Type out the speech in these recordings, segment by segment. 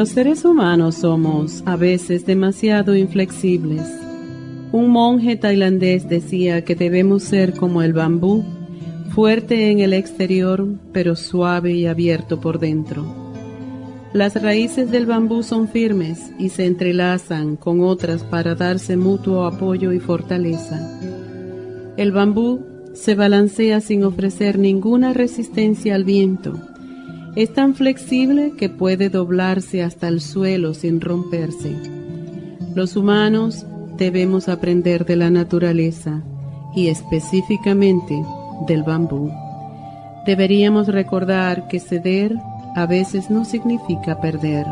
Los seres humanos somos a veces demasiado inflexibles. Un monje tailandés decía que debemos ser como el bambú, fuerte en el exterior, pero suave y abierto por dentro. Las raíces del bambú son firmes y se entrelazan con otras para darse mutuo apoyo y fortaleza. El bambú se balancea sin ofrecer ninguna resistencia al viento es tan flexible que puede doblarse hasta el suelo sin romperse. Los humanos debemos aprender de la naturaleza y específicamente del bambú. Deberíamos recordar que ceder a veces no significa perder.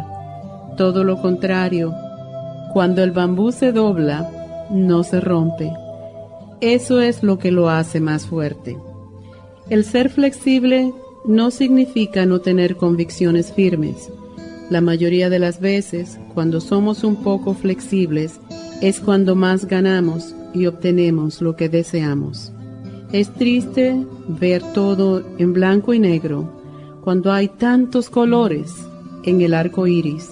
Todo lo contrario, cuando el bambú se dobla, no se rompe. Eso es lo que lo hace más fuerte. El ser flexible no significa no tener convicciones firmes. La mayoría de las veces, cuando somos un poco flexibles, es cuando más ganamos y obtenemos lo que deseamos. Es triste ver todo en blanco y negro cuando hay tantos colores en el arco iris.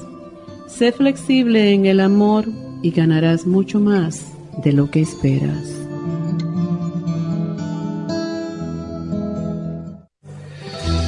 Sé flexible en el amor y ganarás mucho más de lo que esperas.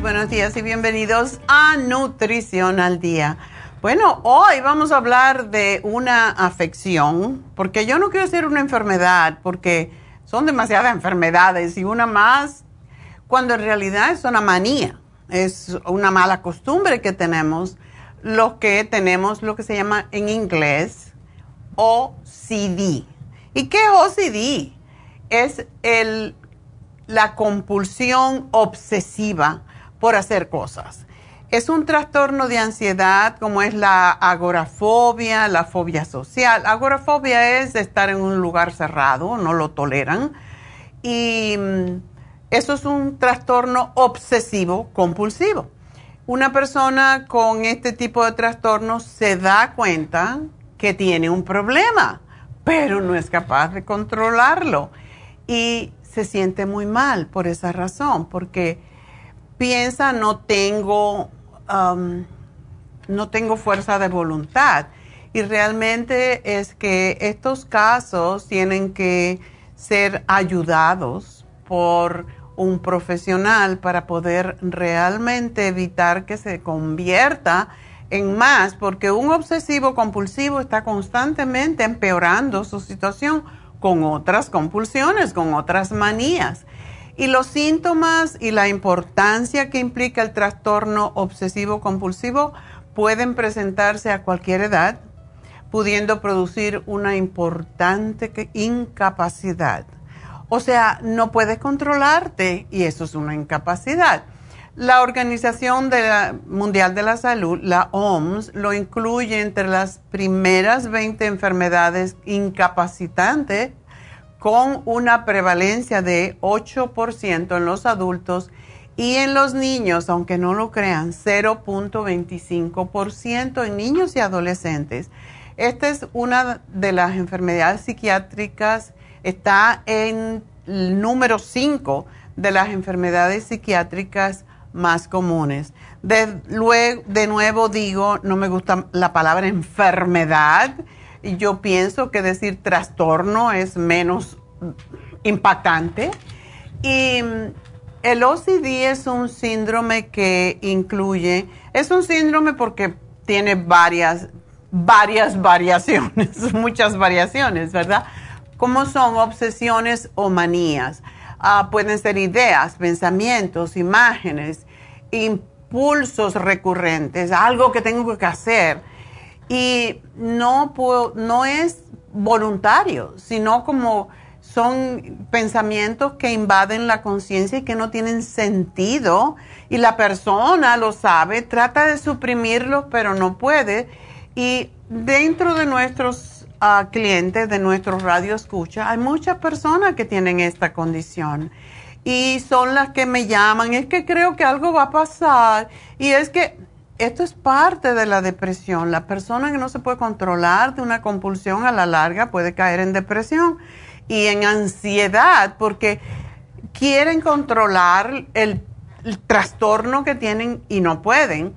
Buenos días y bienvenidos a Nutrición al Día. Bueno, hoy vamos a hablar de una afección, porque yo no quiero decir una enfermedad, porque son demasiadas enfermedades y una más, cuando en realidad es una manía, es una mala costumbre que tenemos, lo que tenemos lo que se llama en inglés OCD. ¿Y qué OCD? Es el la compulsión obsesiva por hacer cosas. Es un trastorno de ansiedad como es la agorafobia, la fobia social. Agorafobia es estar en un lugar cerrado, no lo toleran. Y mm, eso es un trastorno obsesivo compulsivo. Una persona con este tipo de trastornos se da cuenta que tiene un problema, pero no es capaz de controlarlo. Y se siente muy mal por esa razón, porque piensa no tengo no tengo fuerza de voluntad. Y realmente es que estos casos tienen que ser ayudados por un profesional para poder realmente evitar que se convierta en más, porque un obsesivo compulsivo está constantemente empeorando su situación con otras compulsiones, con otras manías. Y los síntomas y la importancia que implica el trastorno obsesivo compulsivo pueden presentarse a cualquier edad, pudiendo producir una importante incapacidad. O sea, no puedes controlarte y eso es una incapacidad. La Organización Mundial de la Salud, la OMS, lo incluye entre las primeras 20 enfermedades incapacitantes con una prevalencia de 8% en los adultos y en los niños, aunque no lo crean, 0.25% en niños y adolescentes. Esta es una de las enfermedades psiquiátricas, está en el número 5 de las enfermedades psiquiátricas más comunes. De, luego, de nuevo digo, no me gusta la palabra enfermedad. Yo pienso que decir trastorno es menos impactante. Y mm, el OCD es un síndrome que incluye, es un síndrome porque tiene varias, varias variaciones, muchas variaciones, ¿verdad? Como son obsesiones o manías. Ah, pueden ser ideas, pensamientos, imágenes, impulsos recurrentes, algo que tengo que hacer. Y no, no es voluntario, sino como son pensamientos que invaden la conciencia y que no tienen sentido. Y la persona lo sabe, trata de suprimirlos, pero no puede. Y dentro de nuestros clientes de nuestro radio escucha, hay muchas personas que tienen esta condición y son las que me llaman, es que creo que algo va a pasar y es que esto es parte de la depresión. La persona que no se puede controlar de una compulsión a la larga puede caer en depresión y en ansiedad porque quieren controlar el trastorno que tienen y no pueden.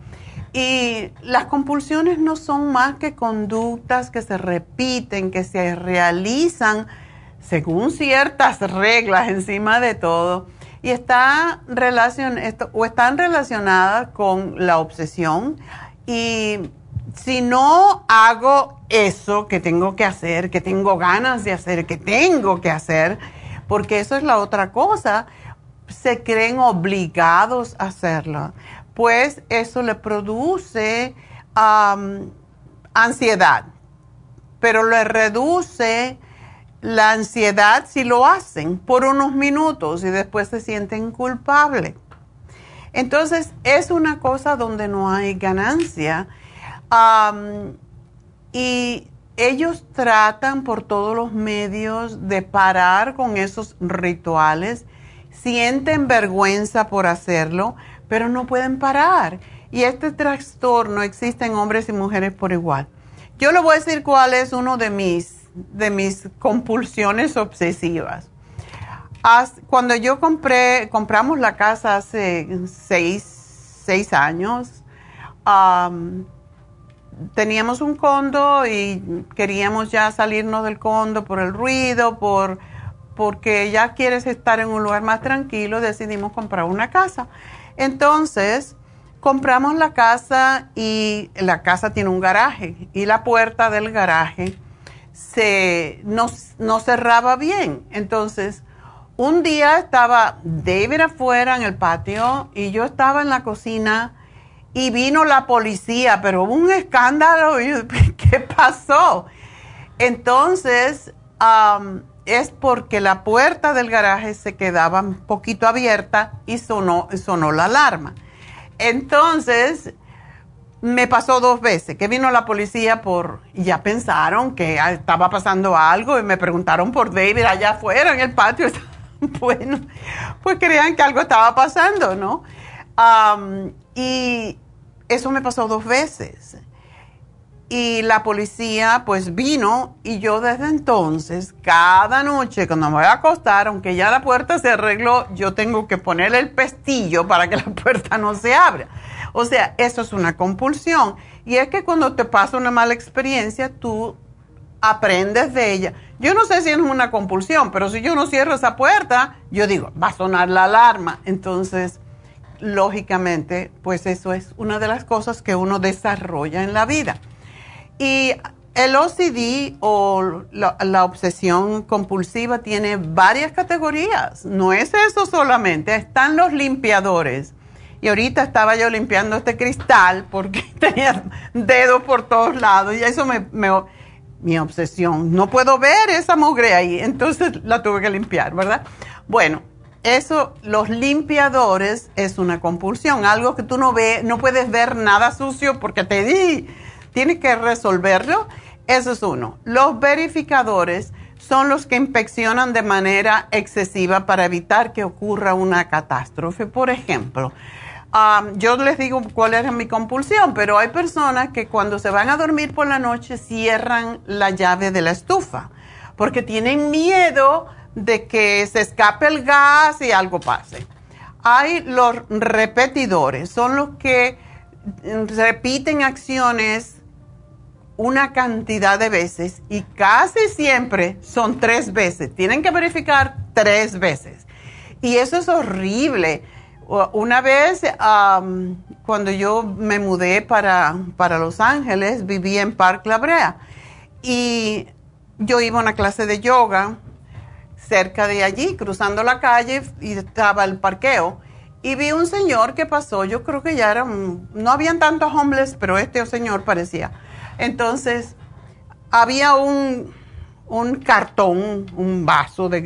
Y las compulsiones no son más que conductas que se repiten, que se realizan según ciertas reglas encima de todo y está relacion, o están relacionadas con la obsesión. Y si no hago eso que tengo que hacer, que tengo ganas de hacer, que tengo que hacer, porque eso es la otra cosa, se creen obligados a hacerlo pues eso le produce ansiedad, pero le reduce la ansiedad si lo hacen por unos minutos y después se sienten culpables. Entonces es una cosa donde no hay ganancia y ellos tratan por todos los medios de parar con esos rituales, sienten vergüenza por hacerlo, pero no pueden parar. Y este trastorno existe en hombres y mujeres por igual. Yo le voy a decir cuál es uno de mis, de mis compulsiones obsesivas. Cuando yo compré, compramos la casa hace seis, años, teníamos un condo y queríamos ya salirnos del condo por el ruido, por, porque ya quieres estar en un lugar más tranquilo, decidimos comprar una casa. Entonces, compramos la casa y la casa tiene un garaje y la puerta del garaje se, no, cerraba bien. Entonces, un día estaba David afuera en el patio y yo estaba en la cocina y vino la policía, pero hubo un escándalo. ¿Qué pasó? Entonces, es porque la puerta del garaje se quedaba un poquito abierta y sonó, sonó la alarma. Entonces, me pasó dos veces, que vino la policía por, ya pensaron que estaba pasando algo y me preguntaron por David allá afuera en el patio. bueno, pues creían que algo estaba pasando, ¿no? y eso me pasó dos veces. Y la policía pues vino y yo desde entonces, cada noche cuando me voy a acostar, aunque ya la puerta se arregló, yo tengo que ponerle el pestillo para que la puerta no se abra. O sea, eso es una compulsión. Y es que cuando te pasa una mala experiencia, tú aprendes de ella. Yo no sé si es una compulsión, pero si yo no cierro esa puerta, yo digo, va a sonar la alarma. Entonces, lógicamente, pues eso es una de las cosas que uno desarrolla en la vida. Y el OCD o la, obsesión compulsiva tiene varias categorías. No es eso solamente, están los limpiadores. Y ahorita estaba yo limpiando este cristal porque tenía dedos por todos lados y eso me, me, mi obsesión. No puedo ver esa mugre ahí, entonces la tuve que limpiar, ¿verdad? Bueno, eso, los limpiadores es una compulsión, algo que tú no ves, no puedes ver nada sucio porque te di, tienes que resolverlo. Eso es uno. Los verificadores son los que inspeccionan de manera excesiva para evitar que ocurra una catástrofe. Por ejemplo, yo les digo cuál es mi compulsión, pero hay personas que cuando se van a dormir por la noche cierran la llave de la estufa porque tienen miedo de que se escape el gas y algo pase. Hay los repetidores, son los que repiten acciones una cantidad de veces y casi siempre son tres veces. Tienen que verificar tres veces. Y eso es horrible. Una vez, cuando yo me mudé para, para, Los Ángeles, viví en Park La Brea y yo iba a una clase de yoga cerca de allí, cruzando la calle, y estaba el parqueo. Y vi un señor que pasó, yo creo que ya no habían tantos hombres, pero este señor parecía. Entonces, había un, un cartón, un vaso de,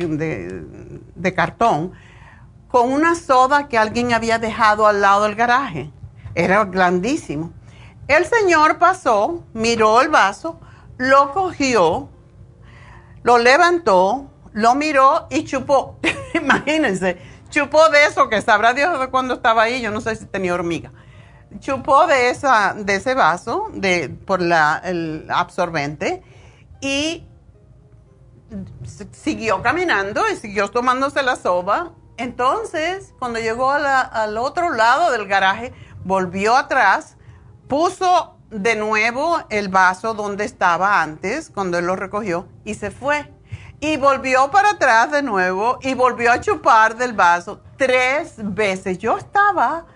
de cartón, con una soda que alguien había dejado al lado del garaje. Era grandísimo. El señor pasó, miró el vaso, lo cogió, lo levantó, lo miró y chupó. Imagínense, chupó de eso que sabrá Dios de cuando estaba ahí, yo no sé si tenía hormiga. Chupó de, esa, de ese vaso de, por la, el absorbente y siguió caminando y siguió tomándose la soba. Entonces, cuando llegó al otro lado del garaje, volvió atrás, puso de nuevo el vaso donde estaba antes, cuando él lo recogió, y se fue. Y volvió para atrás de nuevo y volvió a chupar del vaso tres veces. Yo estaba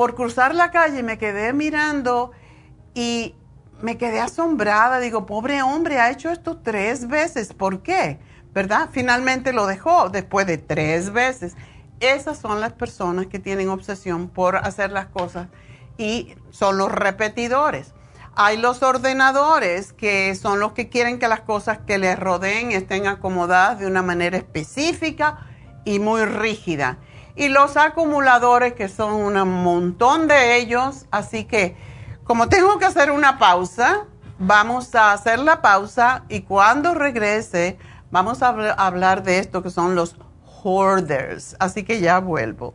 por cruzar la calle me quedé mirando y me quedé asombrada. Digo, pobre hombre, ha hecho esto tres veces. ¿Por qué? ¿Verdad? Finalmente lo dejó después de tres veces. Esas son las personas que tienen obsesión por hacer las cosas y son los repetidores. Hay los ordenadores que son los que quieren que las cosas que les rodeen estén acomodadas de una manera específica y muy rígida. Y los acumuladores que son un montón de ellos. Así que como tengo que hacer una pausa, vamos a hacer la pausa y cuando regrese vamos a hablar de esto que son los hoarders. Así que ya vuelvo.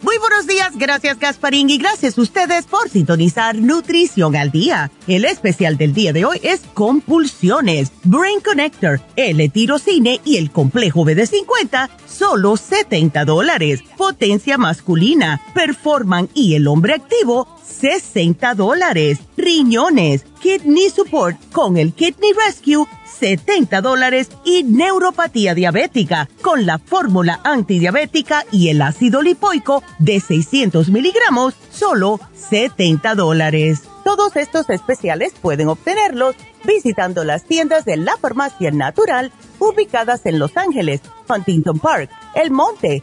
Muy buenos días, gracias Gasparín y gracias a ustedes por sintonizar Nutrición al Día. El especial del día de hoy es Compulsiones, Brain Connector, L-Tirocine y el Complejo BD50, solo 70 dólares. Potencia masculina, Performan y el hombre activo, 60 dólares. Riñones, Kidney Support con el Kidney Rescue, 70 dólares y neuropatía diabética con la fórmula antidiabética y el ácido lipoico de 600 miligramos, solo 70 dólares. Todos estos especiales pueden obtenerlos visitando las tiendas de la farmacia natural ubicadas en Los Ángeles, Huntington Park, El Monte,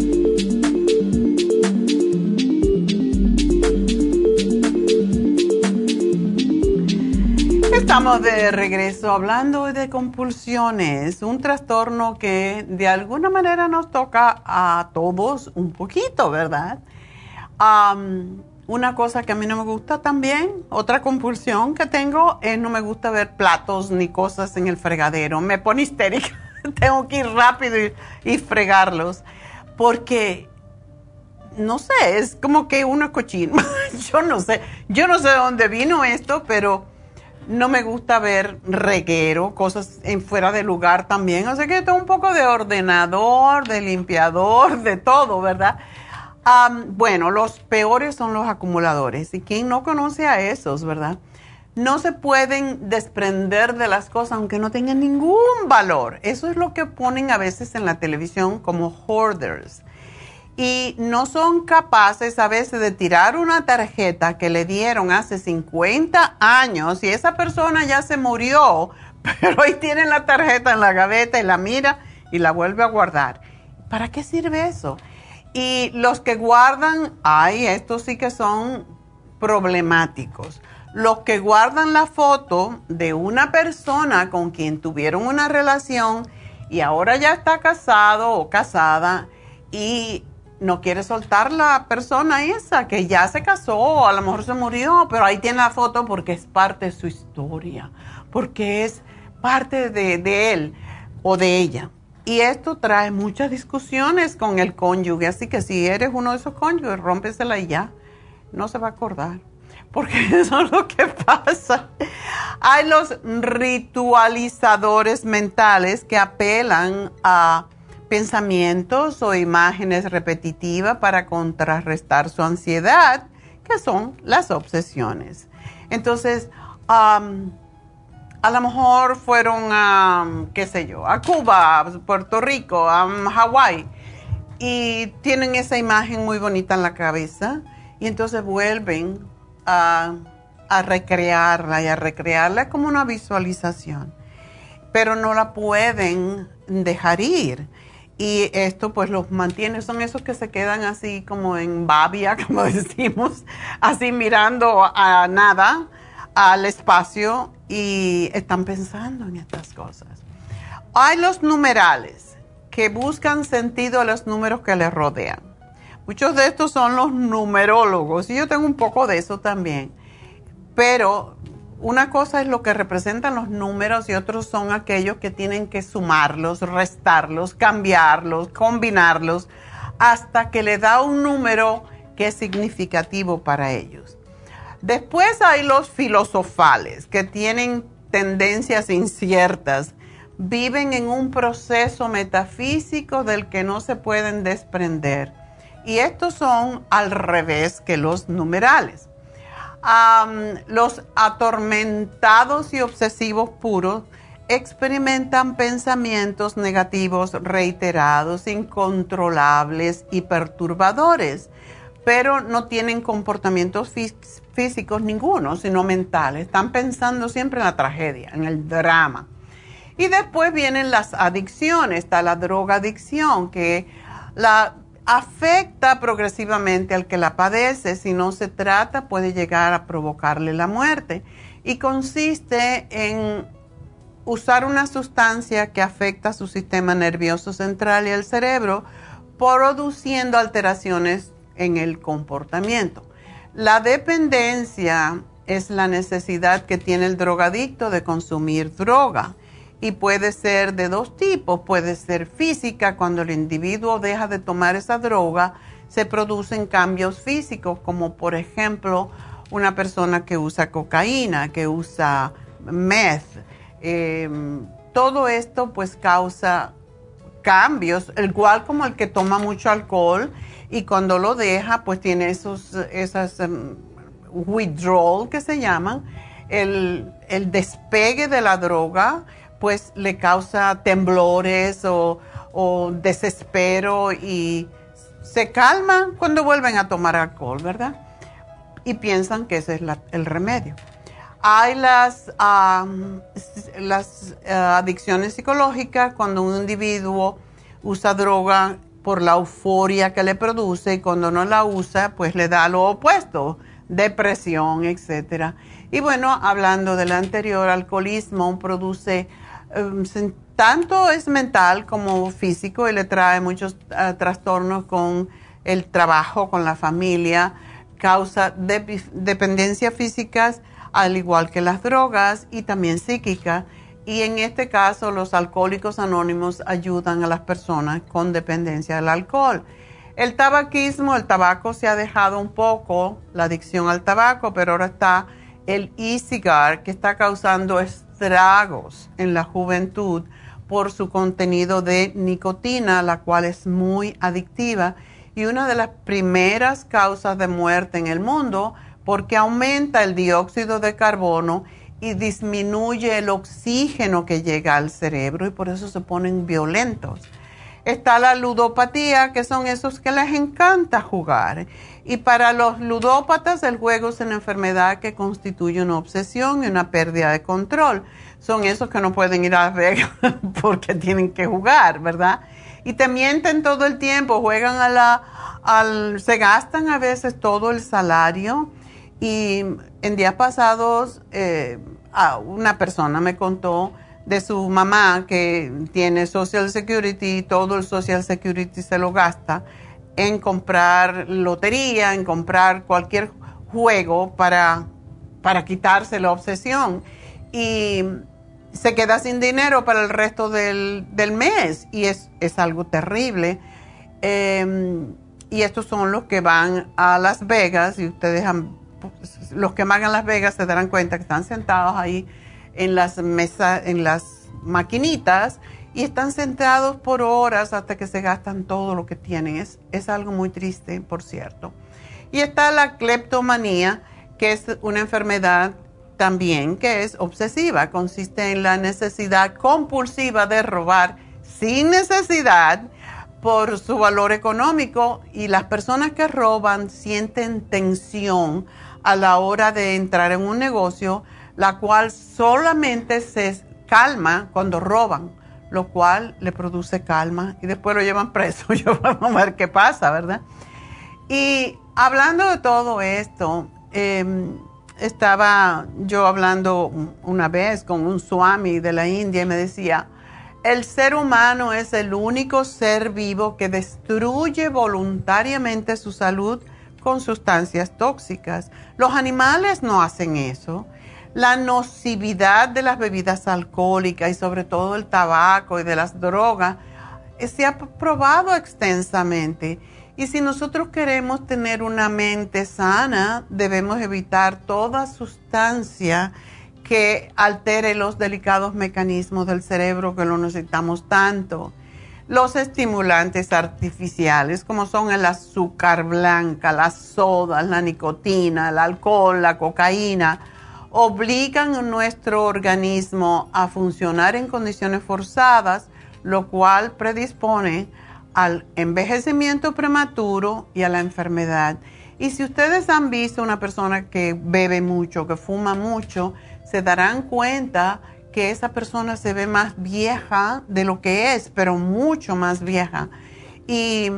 Estamos de regreso hablando de compulsiones, un trastorno que de alguna manera nos toca a todos un poquito, ¿verdad? una cosa que a mí no me gusta también, otra compulsión que tengo es no me gusta ver platos ni cosas en el fregadero. Me pone histérica. Tengo que ir rápido y, fregarlos. Porque, no sé, es como que uno cochino. yo no sé. Yo no sé de dónde vino esto, pero no me gusta ver reguero, cosas en fuera de lugar también. O sea que tengo un poco de ordenador, de limpiador, de todo, ¿verdad? bueno, los peores son los acumuladores. ¿Y quién no conoce a esos, verdad? No se pueden desprender de las cosas aunque no tengan ningún valor. Eso es lo que ponen a veces en la televisión como hoarders y no son capaces a veces de tirar una tarjeta que le dieron hace 50 años y esa persona ya se murió, pero hoy tienen la tarjeta en la gaveta y la mira y la vuelve a guardar. ¿Para qué sirve eso? Y los que guardan, ay, estos sí que son problemáticos. Los que guardan la foto de una persona con quien tuvieron una relación y ahora ya está casado o casada y no quiere soltar la persona esa que ya se casó, a lo mejor se murió, pero ahí tiene la foto porque es parte de su historia, porque es parte de, él o de ella. Y esto trae muchas discusiones con el cónyuge, así que si eres uno de esos cónyuges, rómpesela ya, no se va a acordar, porque eso es lo que pasa. Hay los ritualizadores mentales que apelan a pensamientos o imágenes repetitivas para contrarrestar su ansiedad, que son las obsesiones. Entonces, a lo mejor fueron a, qué sé yo, a Cuba, Puerto Rico, a Hawái, y tienen esa imagen muy bonita en la cabeza, y entonces vuelven a, a recrearla y a recrearla como una visualización, pero no la pueden dejar ir y esto pues los mantiene, son esos que se quedan así como en babia, como decimos, así mirando a nada, al espacio y están pensando en estas cosas. Hay los numerales que buscan sentido a los números que les rodean. Muchos de estos son los numerólogos y yo tengo un poco de eso también. Pero una cosa es lo que representan los números y otros son aquellos que tienen que sumarlos, restarlos, cambiarlos, combinarlos, hasta que le da un número que es significativo para ellos. Después hay los filosofales que tienen tendencias inciertas, viven en un proceso metafísico del que no se pueden desprender. Y estos son al revés que los numerales. Los atormentados y obsesivos puros experimentan pensamientos negativos reiterados, incontrolables y perturbadores, pero no tienen comportamientos físicos ninguno, sino mentales. Están pensando siempre en la tragedia, en el drama. Y después vienen las adicciones, está la drogadicción, que la afecta progresivamente al que la padece. Si no se trata, puede llegar a provocarle la muerte. Y consiste en usar una sustancia que afecta su sistema nervioso central y el cerebro, produciendo alteraciones en el comportamiento. La dependencia es la necesidad que tiene el drogadicto de consumir droga y puede ser de dos tipos. Puede ser física, cuando el individuo deja de tomar esa droga, se producen cambios físicos, como por ejemplo una persona que usa cocaína, que usa meth. Em, todo esto pues causa cambios, igual como el que toma mucho alcohol y cuando lo deja pues tiene esos esas em, withdrawal que se llaman, el, el despegue de la droga pues le causa temblores o, desespero y se calman cuando vuelven a tomar alcohol, ¿verdad? Y piensan que ese es el remedio. Hay las, las eh, adicciones psicológicas cuando un individuo usa droga por la euforia que le produce y cuando no la usa, pues le da lo opuesto, depresión, etc. Y bueno, hablando del anterior, alcoholismo produce Em, tanto es mental como físico y le trae muchos ah, trastornos con el trabajo, con la familia, causa dependencia físicas al igual que las drogas y también psíquica. Y en este caso los alcohólicos anónimos ayudan a las personas con dependencia del alcohol. El tabaquismo, el tabaco se ha dejado un poco, la adicción al tabaco, pero ahora está el e-cigar que está causando estragos en la juventud por su contenido de nicotina, la cual es muy adictiva y una de las primeras causas de muerte en el mundo porque aumenta el dióxido de carbono y disminuye el oxígeno que llega al cerebro y por eso se ponen violentos. Está la ludopatía, que son esos que les encanta jugar. Y para los ludópatas el juego es una enfermedad que constituye una obsesión y una pérdida de control. Son esos que no pueden ir a Las porque tienen que jugar, ¿verdad? Y te mienten todo el tiempo, juegan a la, al, se gastan a veces todo el salario. Y en días pasados eh, una persona me contó de su mamá que tiene Social Security y todo el Social Security se lo gasta en comprar lotería, en comprar cualquier juego para, para quitarse la obsesión. Y se queda sin dinero para el resto del, mes y es, es algo terrible. Em, y estos son los que van a Las Vegas y ustedes los que van a Las Vegas se darán cuenta que están sentados ahí en las mesas, en las maquinitas y están sentados por horas hasta que se gastan todo lo que tienen. Es, es algo muy triste, por cierto. Y está la cleptomanía, que es una enfermedad también que es obsesiva. Consiste en la necesidad compulsiva de robar sin necesidad por su valor económico y las personas que roban sienten tensión a la hora de entrar en un negocio la cual solamente se calma cuando roban, lo cual le produce calma y después lo llevan preso. Yo a ver qué pasa, ¿verdad? Y hablando de todo esto, em, estaba yo hablando una vez con un swami de la India y me decía, el ser humano es el único ser vivo que destruye voluntariamente su salud con sustancias tóxicas. Los animales no hacen eso la nocividad de las bebidas alcohólicas y sobre todo el tabaco y de las drogas eh, se ha probado extensamente Y si nosotros queremos tener una mente sana, debemos evitar toda sustancia que altere los delicados mecanismos del cerebro que lo necesitamos tanto. Los estimulantes artificiales, como son el azúcar blanca, las sodas, la nicotina, el alcohol, la cocaína, obligan a nuestro organismo a funcionar en condiciones forzadas, lo cual predispone al envejecimiento prematuro y a la enfermedad. Y si ustedes han visto una persona que bebe mucho, que fuma mucho, se darán cuenta que esa persona se ve más vieja de lo que es, pero mucho más vieja. Y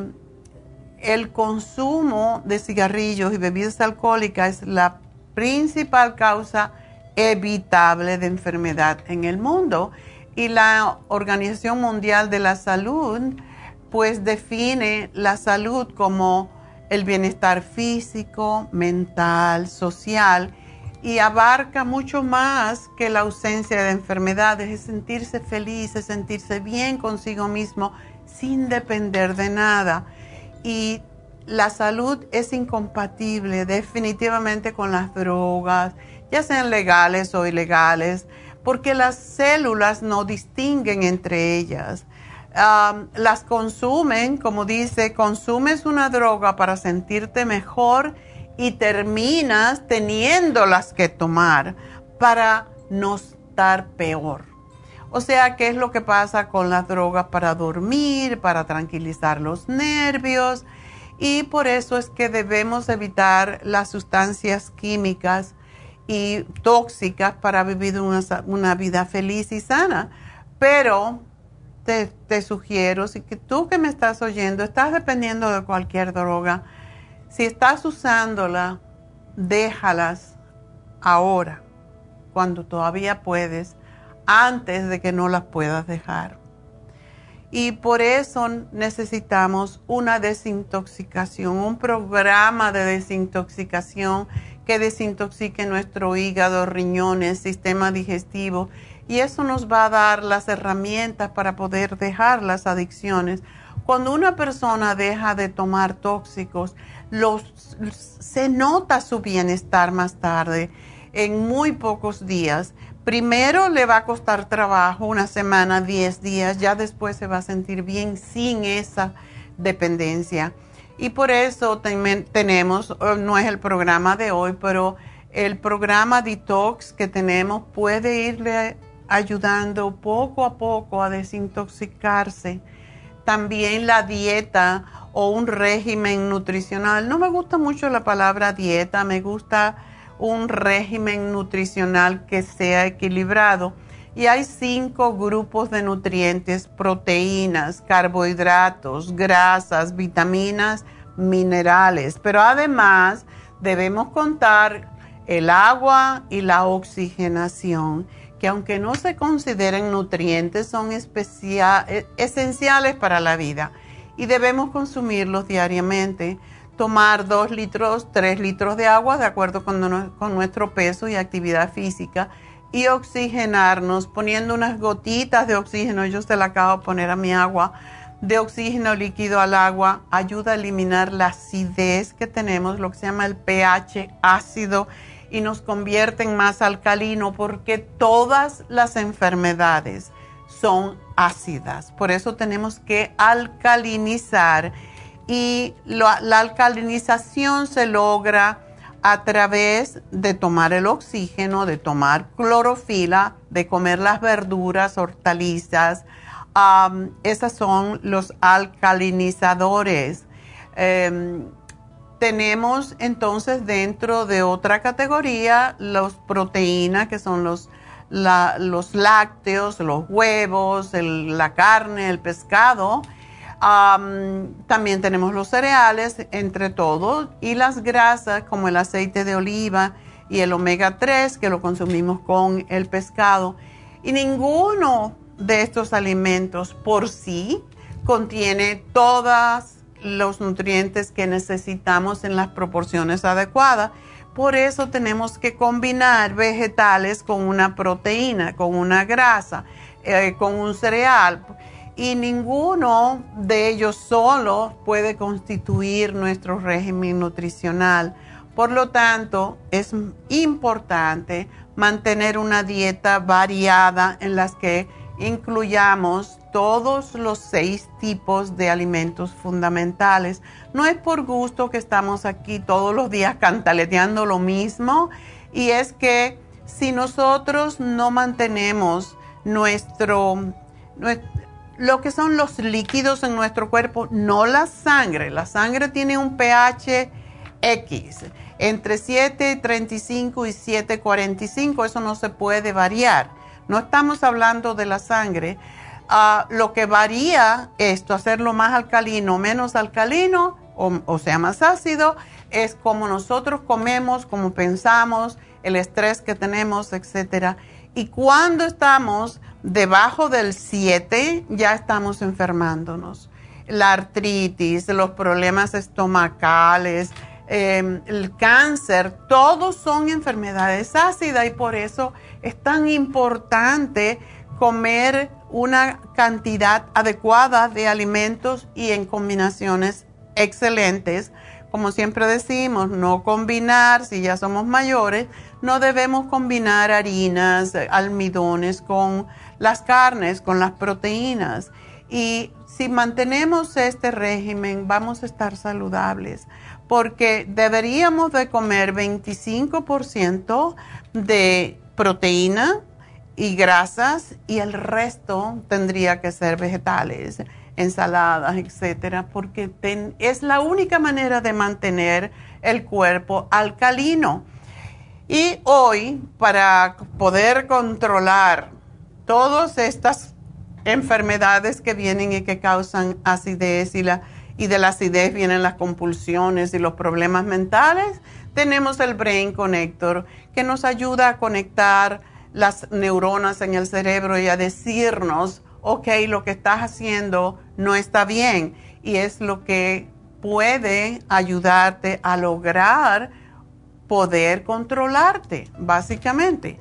el consumo de cigarrillos y bebidas alcohólicas es la principal causa evitable de enfermedad en el mundo. Y la Organización Mundial de la Salud pues define la salud como el bienestar físico, mental, social y abarca mucho más que la ausencia de enfermedades, es sentirse feliz, es sentirse bien consigo mismo sin depender de nada. Y la salud es incompatible definitivamente con las drogas, ya sean legales o ilegales, porque las células no distinguen entre ellas. las consumen, como dice, consumes una droga para sentirte mejor y terminas teniéndolas que tomar para no estar peor. O sea, ¿qué es lo que pasa con las drogas para dormir, para tranquilizar los nervios? Y por eso es que debemos evitar las sustancias químicas y tóxicas para vivir una, vida feliz y sana. Pero te, te sugiero, si que tú que me estás oyendo estás dependiendo de cualquier droga, si estás usándola, déjalas ahora, cuando todavía puedes, antes de que no las puedas dejar. Y por eso necesitamos una desintoxicación, un programa de desintoxicación que desintoxique nuestro hígado, riñones, sistema digestivo. Y eso nos va a dar las herramientas para poder dejar las adicciones. Cuando una persona deja de tomar tóxicos, se nota su bienestar más tarde, en muy pocos días. Primero le va a costar trabajo, una semana, diez días, ya después se va a sentir bien sin esa dependencia. Y por eso tenemos, eh, no es el programa de hoy, pero el programa Detox que tenemos puede irle ayudando poco a poco a desintoxicarse. También la dieta o un régimen nutricional. No me gusta mucho la palabra dieta, me gusta un régimen nutricional que sea equilibrado. Y hay cinco grupos de nutrientes, proteínas, carbohidratos, grasas, vitaminas, minerales. Pero además debemos contar el agua y la oxigenación, que aunque no se consideren nutrientes, son e, esenciales para la vida y debemos consumirlos diariamente. Tomar 2 litros, 3 litros de agua de acuerdo con, nuestro peso y actividad física y oxigenarnos poniendo unas gotitas de oxígeno. Yo se la acabo de poner a mi agua de oxígeno líquido al agua. Ayuda a eliminar la acidez que tenemos, lo que se llama el pH ácido y nos convierte en más alcalino porque todas las enfermedades son ácidas. Por eso tenemos que alcalinizar y la alcalinización se logra a través de tomar el oxígeno, de tomar clorofila, de comer las verduras, hortalizas. Um, esos son los alcalinizadores. Em, tenemos entonces dentro de otra categoría los proteínas, que son los los lácteos, los huevos, la carne, el pescado. También tenemos los cereales, entre todos, y las grasas como el aceite de oliva y el omega 3 que lo consumimos con el pescado. Y ninguno de estos alimentos por sí contiene todos los nutrientes que necesitamos en las proporciones adecuadas por eso tenemos que combinar vegetales con una proteína, con una grasa, eh, con un cereal. Y ninguno de ellos solo puede constituir nuestro régimen nutricional. Por lo tanto, es importante mantener una dieta variada en las que incluyamos todos los seis tipos de alimentos fundamentales. No es por gusto que estamos aquí todos los días cantaleteando lo mismo y es que si nosotros no mantenemos nuestro, lo que son los líquidos en nuestro cuerpo, no la sangre, la sangre tiene un pH X entre 7.35 y 7.45, eso no se puede variar. No estamos hablando de la sangre. Ah, lo que varía esto, hacerlo más alcalino o menos alcalino, o, sea, más ácido, es como nosotros comemos, como pensamos, el estrés que tenemos, etc. Y cuando estamos debajo del 7, ya estamos enfermándonos. La artritis, los problemas estomacales, Em, el cáncer, todos son enfermedades ácidas y por eso es tan importante comer una cantidad adecuada de alimentos y en combinaciones excelentes. Como siempre decimos, no combinar, si ya somos mayores, no debemos combinar harinas, almidones con las carnes, con las proteínas. Y si mantenemos este régimen, vamos a estar saludables porque deberíamos de comer 25% de proteína y grasas y el resto tendría que ser vegetales, ensaladas, etcétera, porque es la única manera de mantener el cuerpo alcalino. Y hoy, para poder controlar todas estas enfermedades que vienen y que causan acidez y la y de la acidez vienen las compulsiones y los problemas mentales, tenemos el Brain Connector que nos ayuda a conectar las neuronas en el cerebro y a decirnos, ok, lo que estás haciendo no está bien y es lo que puede ayudarte a lograr poder controlarte, básicamente.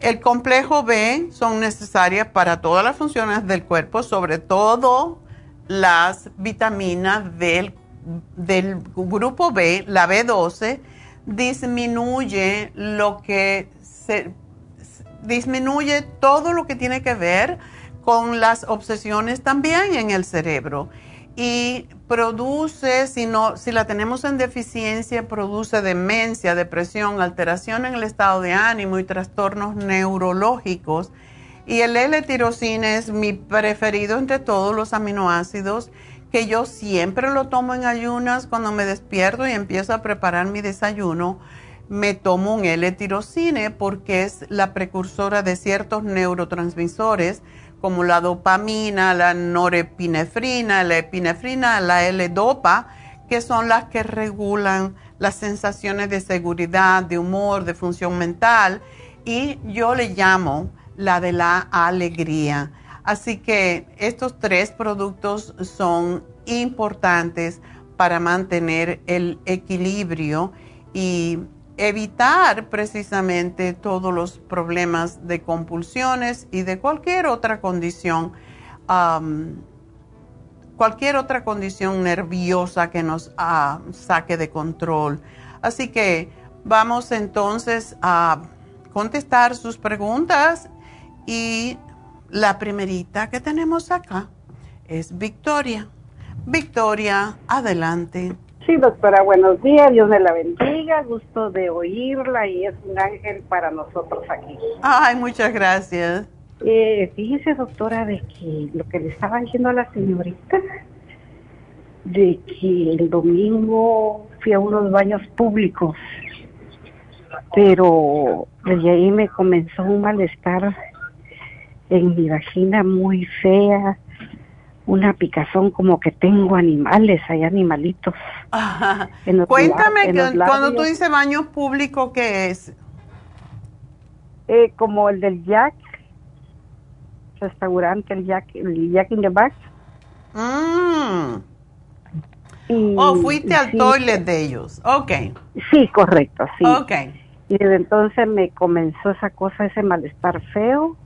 El complejo B son necesarias para todas las funciones del cuerpo, sobre todo las vitaminas del, del grupo B, la B12, disminuye lo que se disminuye todo lo que tiene que ver con las obsesiones también en el cerebro. Y produce, si, si la tenemos en deficiencia, produce demencia, depresión, alteración en el estado de ánimo y trastornos neurológicos y el L-tirosina es mi preferido entre todos los aminoácidos que yo siempre lo tomo en ayunas cuando me despierto y empiezo a preparar mi desayuno. Me tomo un L-tirosine porque es la precursora de ciertos neurotransmisores como la dopamina, la norepinefrina, la epinefrina, la L-dopa, que son las que regulan las sensaciones de seguridad, de humor, de función mental. Y yo le llamo la de la alegría. Así que estos tres productos son importantes para mantener el equilibrio y evitar precisamente todos los problemas de compulsiones y de cualquier otra condición, cualquier otra condición nerviosa que nos ah, saque de control. Así que vamos entonces a contestar sus preguntas y la primerita que tenemos acá es Victoria. Victoria, adelante. Sí, doctora, buenos días, Dios me la bendiga, gusto de oírla y es un ángel para nosotros aquí. Ay, muchas gracias. Eh, fíjese, doctora, de que lo que le estaba diciendo a la señorita, de que el domingo fui a unos baños públicos, pero desde ahí me comenzó un malestar en mi vagina muy fea, una picazón como que tengo animales, hay animalitos. Cuéntame, cuando tú dices baño público, ¿qué es? Eh, como el del Jack, restaurante, el Jack, el Jack in the Box. Mm. oh, fuiste al toilet de ellos. Ok. Sí, correcto, sí. Ok. Y desde entonces me comenzó esa cosa, ese malestar feo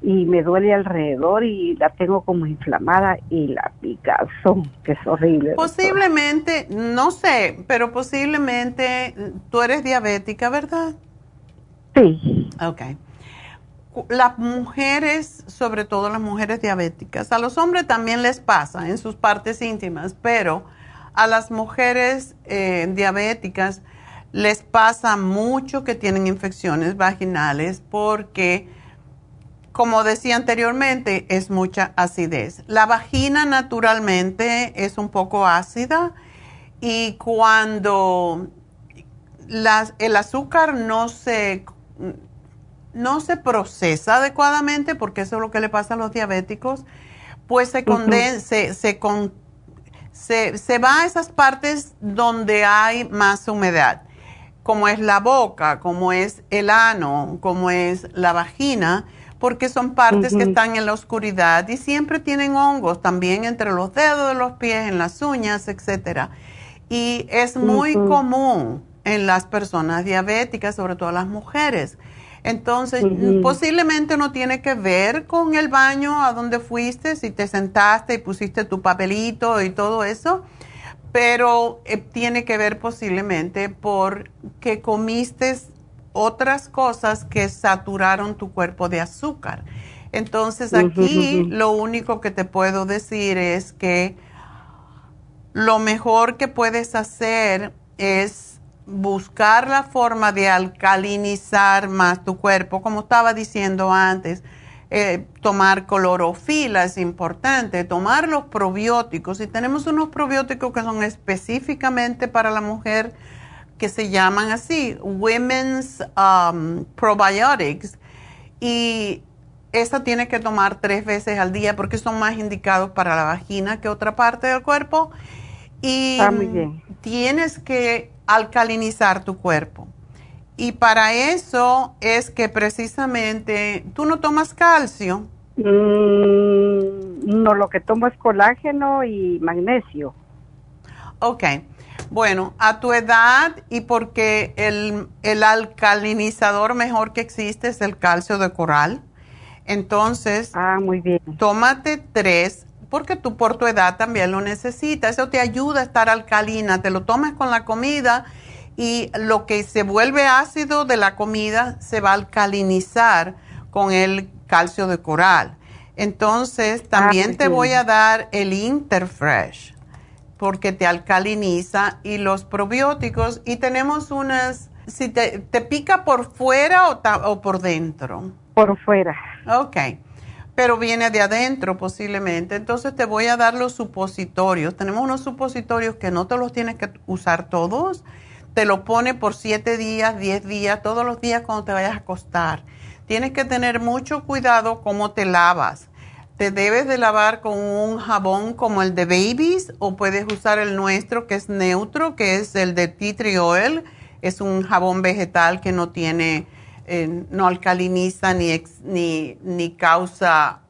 y me duele alrededor y la tengo como inflamada y la picazón, que es horrible. Posiblemente, no sé, pero posiblemente tú eres diabética, ¿verdad? Sí. Ok. Las mujeres, sobre todo las mujeres diabéticas, a los hombres también les pasa en sus partes íntimas, pero a las mujeres eh, diabéticas les pasa mucho que tienen infecciones vaginales porque como decía anteriormente, es mucha acidez. La vagina naturalmente es un poco ácida y cuando el azúcar no se, no se procesa adecuadamente, porque eso es lo que le pasa a los diabéticos, pues se, condense, se, se, se va a esas partes donde hay más humedad, como es la boca, como es el ano, como es la vagina porque son partes que están en la oscuridad y siempre tienen hongos también entre los dedos de los pies, en las uñas, etcétera. Y es muy común en las personas diabéticas, sobre todo las mujeres. Entonces, posiblemente no tiene que ver con el baño a donde fuiste, si te sentaste y pusiste tu papelito y todo eso, pero eh, tiene que ver posiblemente porque comiste otras cosas que saturaron tu cuerpo de azúcar. Entonces aquí lo único que te puedo decir es que lo mejor que puedes hacer es buscar la forma de alcalinizar más tu cuerpo, como estaba diciendo antes. Eh, tomar clorofila es importante, tomar los probióticos. Y tenemos unos probióticos que son específicamente para la mujer que se llaman así, Women's um, Probiotics. Y esta tiene que tomar tres veces al día porque son más indicados para la vagina que otra parte del cuerpo. Y ah, tienes que alcalinizar tu cuerpo. Y para eso es que precisamente tú no tomas calcio. Mm, no, lo que tomo es colágeno y magnesio. Ok. Bueno, a tu edad y porque el, alcalinizador mejor que existe es el calcio de coral. Entonces, ah, muy bien. tómate tres, porque tú por tu edad también lo necesitas. Eso te ayuda a estar alcalina. Te lo tomas con la comida y lo que se vuelve ácido de la comida se va a alcalinizar con el calcio de coral. Entonces, ah, también te voy a dar el Interfresh porque te alcaliniza y los probióticos y tenemos unas, si te, te pica por fuera o, o, por dentro. Por fuera. Ok, pero viene de adentro posiblemente. Entonces te voy a dar los supositorios. Tenemos unos supositorios que no te los tienes que usar todos. Te lo pone por siete días, diez días, todos los días cuando te vayas a acostar. Tienes que tener mucho cuidado cómo te lavas te debes de lavar con un jabón como el de Babies o puedes usar el nuestro que es neutro, que es el de tea tree oil. Es un jabón vegetal que no tiene, eh, no alcaliniza ni, ni, ni, causa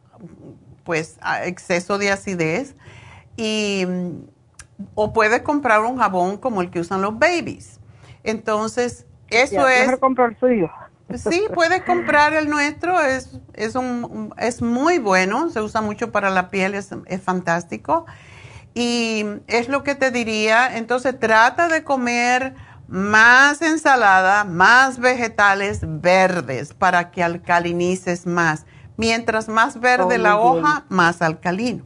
pues exceso de acidez. Y, o puedes comprar un jabón como el que usan los babies. Entonces, eso es... comprar suyo. Sí, puedes comprar el nuestro, es, es, un, es muy bueno, se usa mucho para la piel, es, es fantástico. Y es lo que te diría, entonces trata de comer más ensalada, más vegetales verdes para que alcalinices más. Mientras más verde oh, la hoja, más alcalino.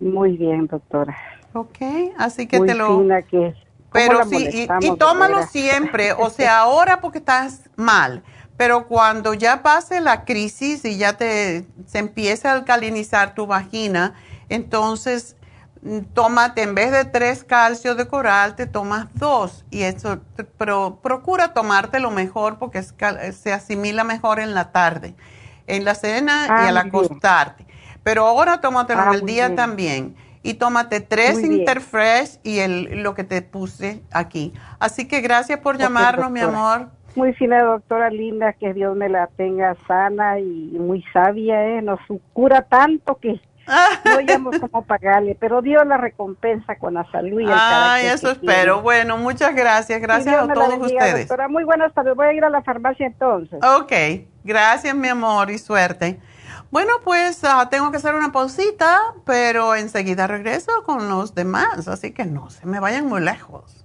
Muy bien, doctora. Ok, así que te lo... Que pero sí, y, tómalo siempre, o sea, ahora porque estás mal, pero cuando ya pase la crisis y ya te se empiece a alcalinizar tu vagina, entonces mm, tómate en vez de tres calcios de coral, te tomas dos. Y eso, pero procura tomártelo mejor porque se asimila mejor en la tarde, en la cena y ah, al acostarte. Pero ahora tómatelo en ah, el día también y tómate tres Interfresh y el, lo que te puse aquí. Así que gracias por llamarnos, mi amor. Muy fina, doctora Linda, que Dios me la tenga sana y muy sabia, ¿eh? Nos cura tanto que no hayamos cómo pagarle, pero Dios la recompensa con la salud y el Ay, eso espero. Bueno, muchas gracias. Gracias a todos ustedes. Doctora, muy buenas tardes. Voy a ir a la farmacia entonces. Ok, gracias mi amor y suerte. Bueno, pues ah, tengo que hacer una pausita, pero enseguida regreso con los demás, así que no se me vayan muy lejos.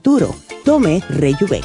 Tome Rejuven.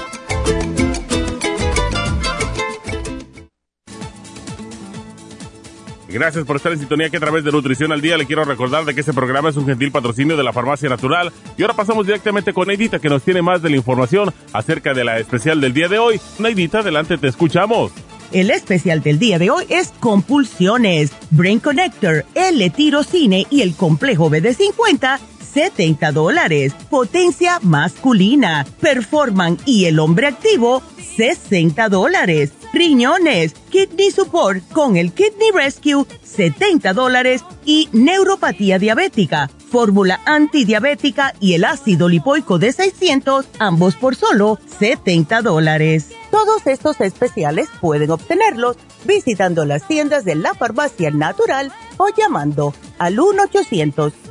Gracias por estar en sintonía que a través de Nutrición al Día le quiero recordar de que este programa es un gentil patrocinio de la Farmacia Natural. Y ahora pasamos directamente con Neidita que nos tiene más de la información acerca de la especial del día de hoy. Neidita, adelante, te escuchamos. El especial del día de hoy es Compulsiones, Brain Connector, L-Tirocine y el complejo BD50 70 dólares. Potencia masculina, Performan y el hombre activo, 60 dólares riñones, kidney support con el Kidney Rescue, 70 dólares y neuropatía diabética, fórmula antidiabética y el ácido lipoico de 600, ambos por solo 70 dólares. Todos estos especiales pueden obtenerlos visitando las tiendas de la farmacia natural o llamando al 1 800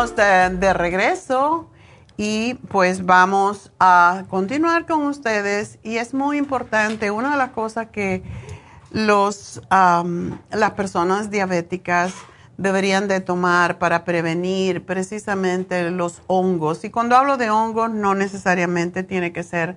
De, regreso y pues vamos a continuar con ustedes y es muy importante, una de las cosas que los, las personas diabéticas deberían de tomar para prevenir precisamente los hongos. Y cuando hablo de hongos no necesariamente tiene que ser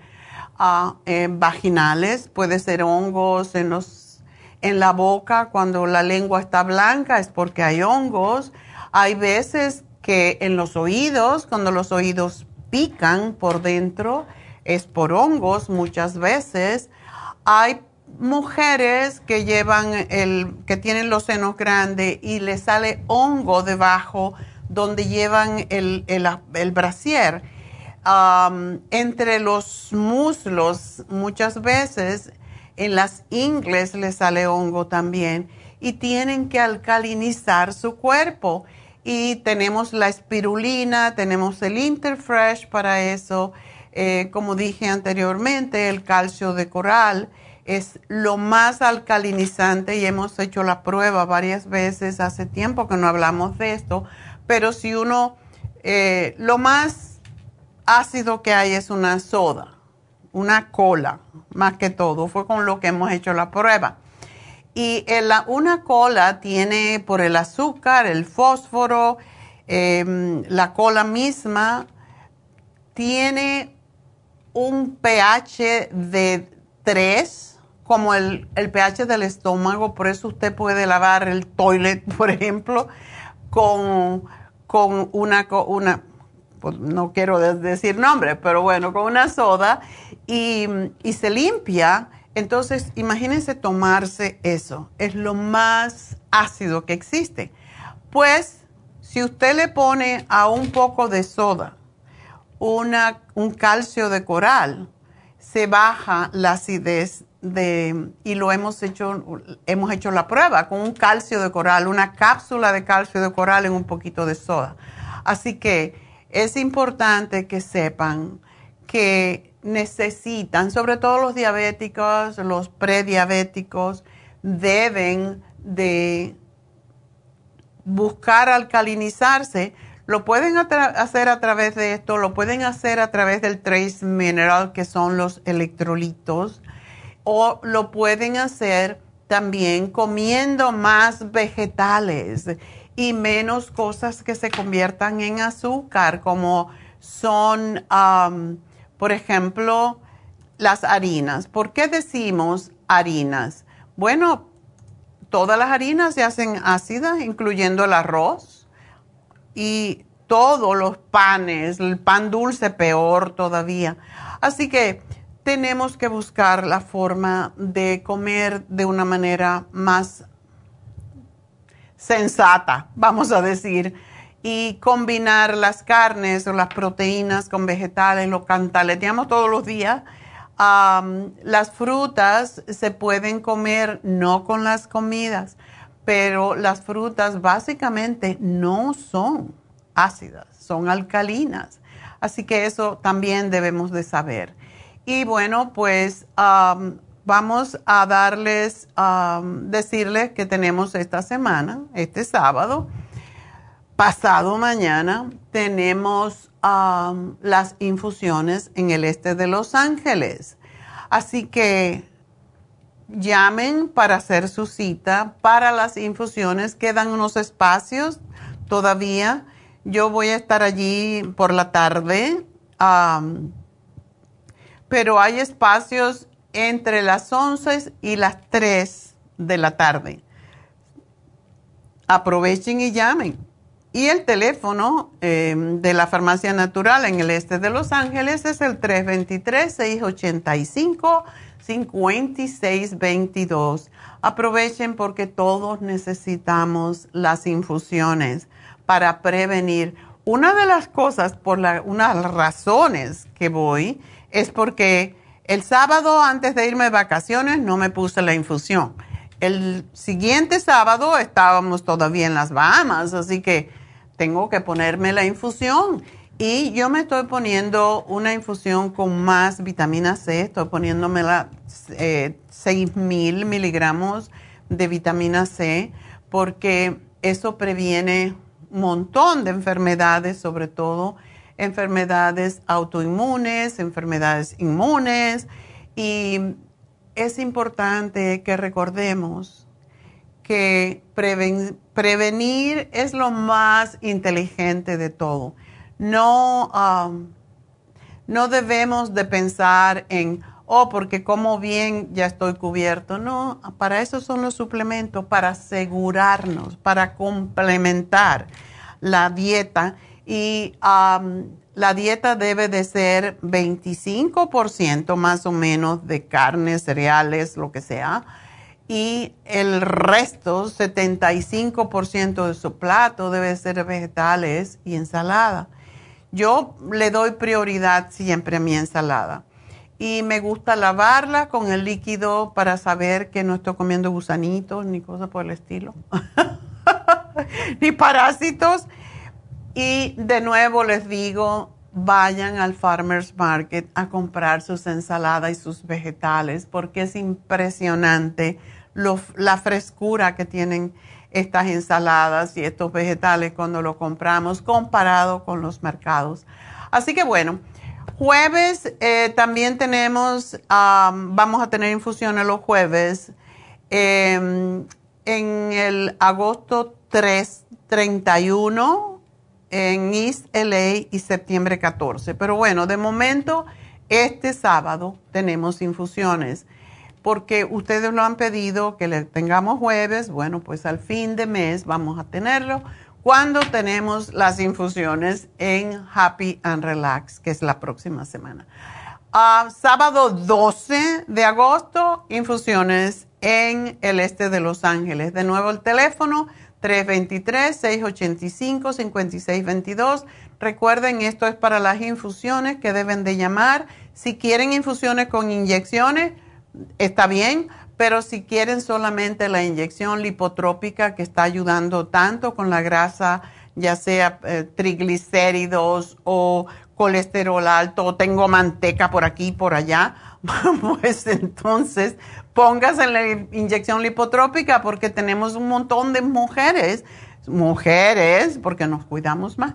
eh, vaginales, puede ser hongos en, los, en la boca, cuando la lengua está blanca es porque hay hongos. Hay veces que en los oídos, cuando los oídos pican por dentro, es por hongos muchas veces. Hay mujeres que llevan el, que tienen los senos grandes y les sale hongo debajo donde llevan el, el, brasier. entre los muslos, muchas veces en las ingles les sale hongo también y tienen que alcalinizar su cuerpo y tenemos la espirulina, tenemos el Interfresh para eso. Eh, como dije anteriormente, el calcio de coral es lo más alcalinizante y hemos hecho la prueba varias veces. Hace tiempo que no hablamos de esto, pero si uno, eh, lo más ácido que hay es una soda, una cola, más que todo. Fue con lo que hemos hecho la prueba. Y una cola tiene por el azúcar, el fósforo, em, la cola misma tiene un pH de 3, como el, pH del estómago, por eso usted puede lavar el toilet, por ejemplo, con, una, una pues no quiero decir nombre, pero bueno, con una soda y, y se limpia, entonces imagínense tomarse eso. Es lo más ácido que existe. Pues si usted le pone a un poco de soda un calcio de coral, se baja la acidez de, y lo hemos hecho, hemos hecho la prueba con un calcio de coral, una cápsula de calcio de coral en un poquito de soda. Así que es importante que sepan que necesitan, sobre todo los diabéticos, los prediabéticos, deben de buscar alcalinizarse. Lo pueden hacer a través de esto, lo pueden hacer a través del trace mineral, que son los electrolitos o lo pueden hacer también comiendo más vegetales y menos cosas que se conviertan en azúcar, como son, por ejemplo, las harinas. ¿Por qué decimos harinas? Bueno, todas las harinas se hacen ácidas, incluyendo el arroz y todos los panes, el pan dulce peor todavía. Así que tenemos que buscar la forma de comer de una manera más sensata, vamos a decir, y combinar las carnes o las proteínas con vegetales, lo cantaleteamos todos los días. las frutas se pueden comer no con las comidas, pero las frutas básicamente no son ácidas, son alcalinas. Así que eso también debemos de saber. Y bueno, pues vamos a darles, decirles que tenemos esta semana, este sábado, pasado mañana, tenemos las infusiones en el este de Los Ángeles. Así que llamen para hacer su cita para las infusiones. Quedan unos espacios todavía. Yo voy a estar allí por la tarde pero hay espacios entre las 11 y las 3 de la tarde. Aprovechen y llamen. Y el teléfono em, de la Farmacia Natural en el este de Los Ángeles es el 323-685-5622. Aprovechen porque todos necesitamos las infusiones para prevenir. Una de las cosas, por la, unas razones que voy, es porque el sábado antes de irme de vacaciones no me puse la infusión. El siguiente sábado estábamos todavía en las Bahamas, así que tengo que ponerme la infusión. Y yo me estoy poniendo una infusión con más vitamina C, estoy poniéndome la eh, 6.000 miligramos de vitamina C, porque eso previene un montón de enfermedades, sobre todo enfermedades autoinmunes, enfermedades inmunes y es importante que recordemos que prevenir es lo más inteligente de todo. No, um, no debemos de pensar en, oh, porque como bien ya estoy cubierto. No, para eso son los suplementos, para asegurarnos, para complementar la dieta y la dieta debe de ser 25% más o menos de carnes, cereales, lo que sea, y el resto, 75% de su plato debe ser vegetales y ensalada. Yo le doy prioridad siempre a mi ensalada y me gusta lavarla con el líquido para saber que no estoy comiendo gusanitos ni cosas por el estilo, ni parásitos y de nuevo les digo, vayan al Farmer's Market a comprar sus ensaladas y sus vegetales porque es impresionante la frescura que tienen estas ensaladas y estos vegetales cuando lo compramos comparado con los mercados. Así que bueno, jueves eh, también tenemos, vamos a tener infusiones los jueves em, en el agosto 3, 31 en East LA y septiembre 14. Pero bueno, de momento, este sábado tenemos infusiones porque ustedes lo han pedido que le tengamos jueves. Bueno, pues al fin de mes vamos a tenerlo cuando tenemos las infusiones en Happy and Relax, que es la próxima semana. Ah, sábado 12 de agosto, infusiones en el este de Los Ángeles. De nuevo el teléfono 323-685-5622. Recuerden, esto es para las infusiones que deben de llamar. Si quieren infusiones con inyecciones, está bien, pero si quieren solamente la inyección lipotrópica que está ayudando tanto con la grasa, ya sea eh, triglicéridos o colesterol alto o tengo manteca por aquí y por allá, pues entonces póngase la inyección lipotrópica porque tenemos un montón de mujeres, mujeres, porque nos cuidamos más,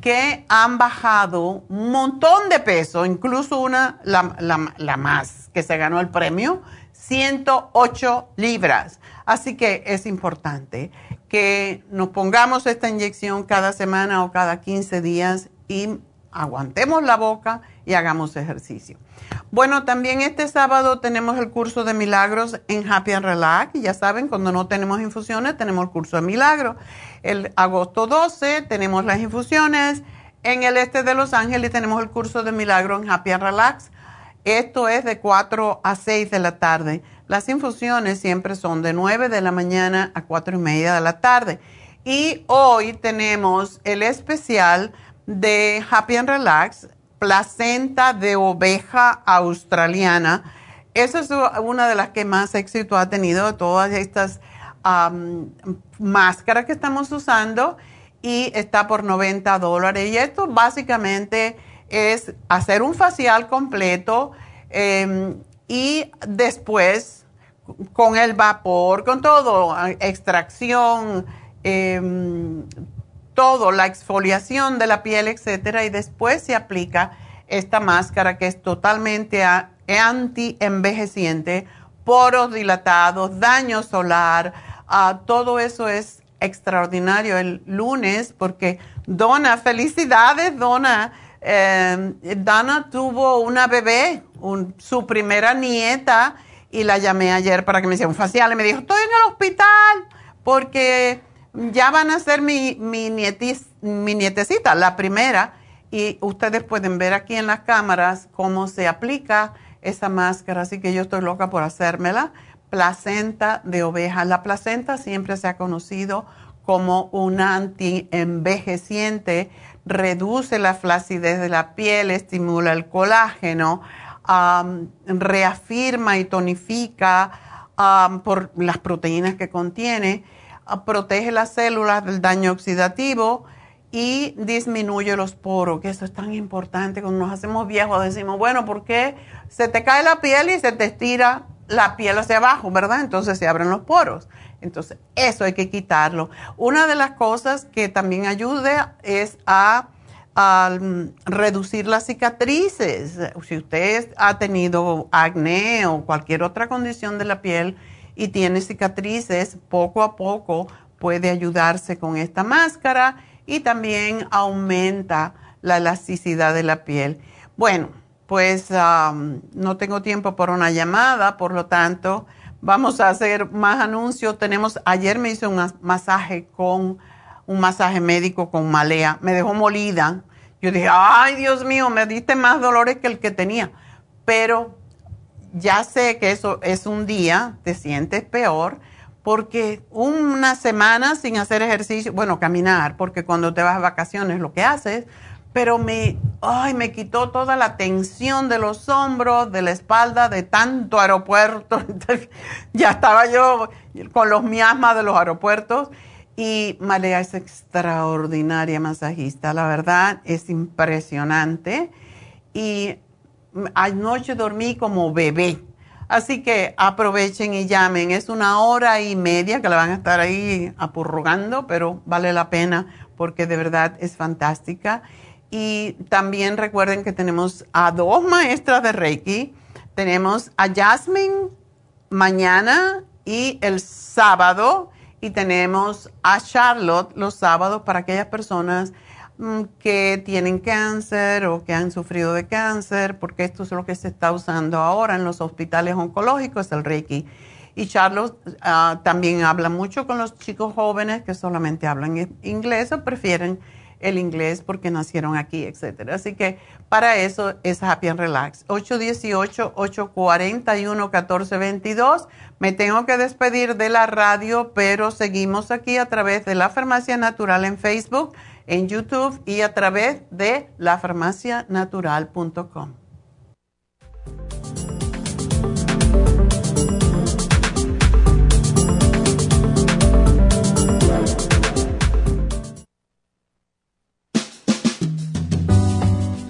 que han bajado un montón de peso, incluso una, la, la más que se ganó el premio, 108 libras. Así que es importante que nos pongamos esta inyección cada semana o cada 15 días y aguantemos la boca y hagamos ejercicio. Bueno, también este sábado tenemos el curso de milagros en Happy and Relax. Ya saben, cuando no tenemos infusiones, tenemos el curso de milagros. El agosto 12 tenemos las infusiones. En el este de Los Ángeles tenemos el curso de milagros en Happy and Relax. Esto es de 4 a 6 de la tarde. Las infusiones siempre son de 9 de la mañana a 4 y media de la tarde. Y hoy tenemos el especial de Happy and Relax, placenta de oveja australiana. Esa es una de las que más éxito ha tenido de todas estas máscaras que estamos usando y está por 90 dólares. Y esto básicamente es hacer un facial completo em, y después con el vapor, con todo, extracción, eh, todo, la exfoliación de la piel, etcétera, y después se aplica esta máscara que es totalmente anti-envejeciente, poros dilatados, daño solar, ah, todo eso es extraordinario el lunes porque Donna, felicidades Donna, eh, Donna tuvo una bebé, su primera nieta, y la llamé ayer para que me hiciera un facial y me dijo, estoy en el hospital porque ya van a ser mi, mi, mi nietecita, la primera, y ustedes pueden ver aquí en las cámaras cómo se aplica esa máscara, así que yo estoy loca por hacérmela. Placenta de oveja. La placenta siempre se ha conocido como un anti-envejeciente, reduce la flacidez de la piel, estimula el colágeno, reafirma y tonifica por las proteínas que contiene protege las células del daño oxidativo y disminuye los poros, que eso es tan importante. Cuando nos hacemos viejos decimos, bueno, ¿por qué se te cae la piel y se te estira la piel hacia abajo, verdad? Entonces se abren los poros. Entonces, eso hay que quitarlo. Una de las cosas que también ayuda es a, reducir las cicatrices. Si usted ha tenido acné o cualquier otra condición de la piel, y tiene cicatrices, poco a poco puede ayudarse con esta máscara y también aumenta la elasticidad de la piel. Bueno, pues no tengo tiempo por una llamada, por lo tanto vamos a hacer más anuncios. Tenemos, ayer me hice un masaje con un masaje médico con malea, me dejó molida. Yo dije, ay Dios mío, me diste más dolores que el que tenía, pero ya sé que eso es un día, te sientes peor, porque una semana sin hacer ejercicio, bueno, caminar, porque cuando te vas a vacaciones lo que haces, pero me, ay, me quitó toda la tensión de los hombros, de la espalda, de tanto aeropuerto. ya estaba yo con los miasmas de los aeropuertos. Y Malea es extraordinaria masajista, la verdad, es impresionante. Y anoche dormí como bebé. Así que aprovechen y llamen. Es una hora y media que la van a estar ahí apurrugando, pero vale la pena porque de verdad es fantástica. Y también recuerden que tenemos a dos maestras de Reiki. Tenemos a Jasmine mañana y el sábado. Y tenemos a Charlotte los sábados para aquellas personas Mm, que tienen cáncer o que han sufrido de cáncer, porque esto es lo que se está usando ahora en los hospitales oncológicos, el Reiki. Y Charlos ah, también habla mucho con los chicos jóvenes que solamente hablan inglés o prefieren el inglés porque nacieron aquí, etcétera. Así que para eso es Happy and Relax. 818-841-1422. Me tengo que despedir de la radio, pero seguimos aquí a través de la Farmacia Natural en Facebook, en YouTube y a través de lafarmacianatural.com.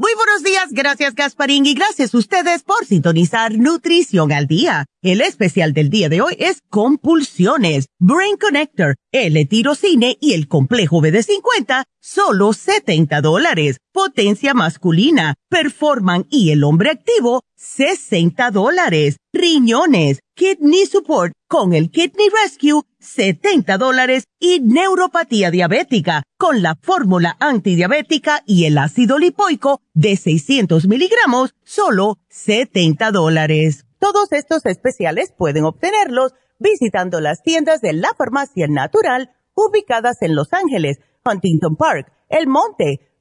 Muy buenos días, gracias Gasparín y gracias a ustedes por sintonizar Nutrición al Día. El especial del día de hoy es Compulsiones, Brain Connector, L-Tirocine y el Complejo BD50, solo 70 dólares. Potencia masculina, Performan y el hombre activo, 60 dólares. Riñones, Kidney Support con el Kidney Rescue, 70 dólares. Y neuropatía diabética con la fórmula antidiabética y el ácido lipoico de 600 miligramos, solo 70 dólares. Todos estos especiales pueden obtenerlos visitando las tiendas de la farmacia natural ubicadas en Los Ángeles, Huntington Park, El Monte,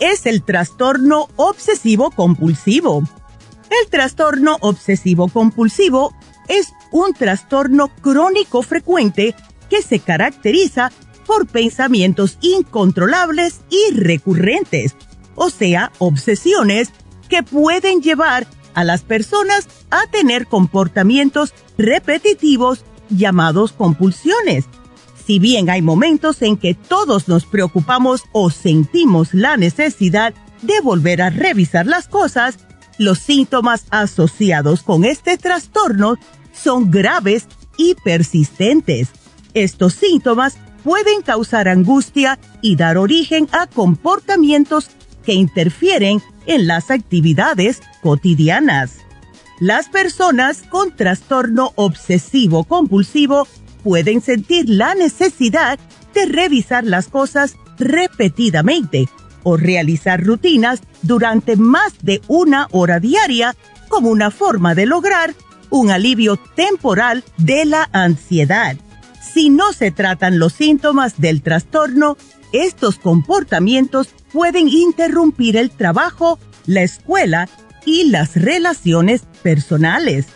Es el trastorno obsesivo compulsivo? El trastorno obsesivo compulsivo es un trastorno crónico frecuente que se caracteriza por pensamientos incontrolables y recurrentes, o sea, obsesiones que pueden llevar a las personas a tener comportamientos repetitivos llamados compulsiones. Si bien hay momentos en que todos nos preocupamos o sentimos la necesidad de volver a revisar las cosas, los síntomas asociados con este trastorno son graves y persistentes. Estos síntomas pueden causar angustia y dar origen a comportamientos que interfieren en las actividades cotidianas. Las personas con trastorno obsesivo compulsivo pueden sentir la necesidad de revisar las cosas repetidamente o realizar rutinas durante más de una hora diaria como una forma de lograr un alivio temporal de la ansiedad. Si no se tratan los síntomas del trastorno, estos comportamientos pueden interrumpir el trabajo, la escuela y las relaciones personales.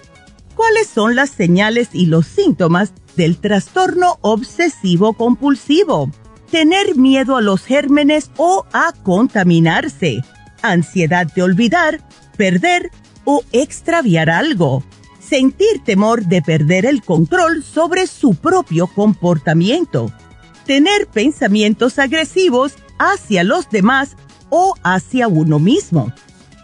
¿Cuáles son las señales y los síntomas del trastorno obsesivo compulsivo? Tener miedo a los gérmenes o a contaminarse, ansiedad de olvidar, perder o extraviar algo, sentir temor de perder el control sobre su propio comportamiento, tener pensamientos agresivos hacia los demás o hacia uno mismo.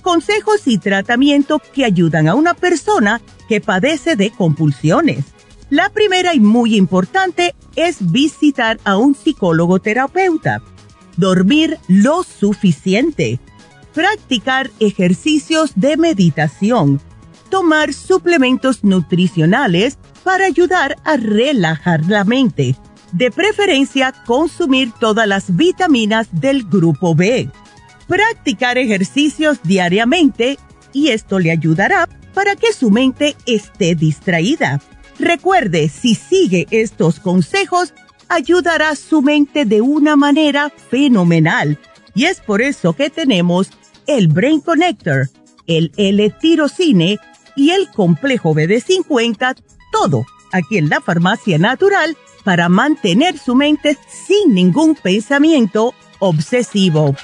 Consejos y tratamiento que ayudan a una persona que padece de compulsiones. La primera y muy importante es visitar a un psicólogo terapeuta. Dormir lo suficiente. Practicar ejercicios de meditación. Tomar suplementos nutricionales para ayudar a relajar la mente. De preferencia, consumir todas las vitaminas del grupo B. Practicar ejercicios diariamente y esto le ayudará para que su mente esté distraída. Recuerde, si sigue estos consejos, ayudará su mente de una manera fenomenal. Y es por eso que tenemos el Brain Connector, el L-Tirocine y el complejo BD50, todo aquí en la farmacia natural para mantener su mente sin ningún pensamiento obsesivo.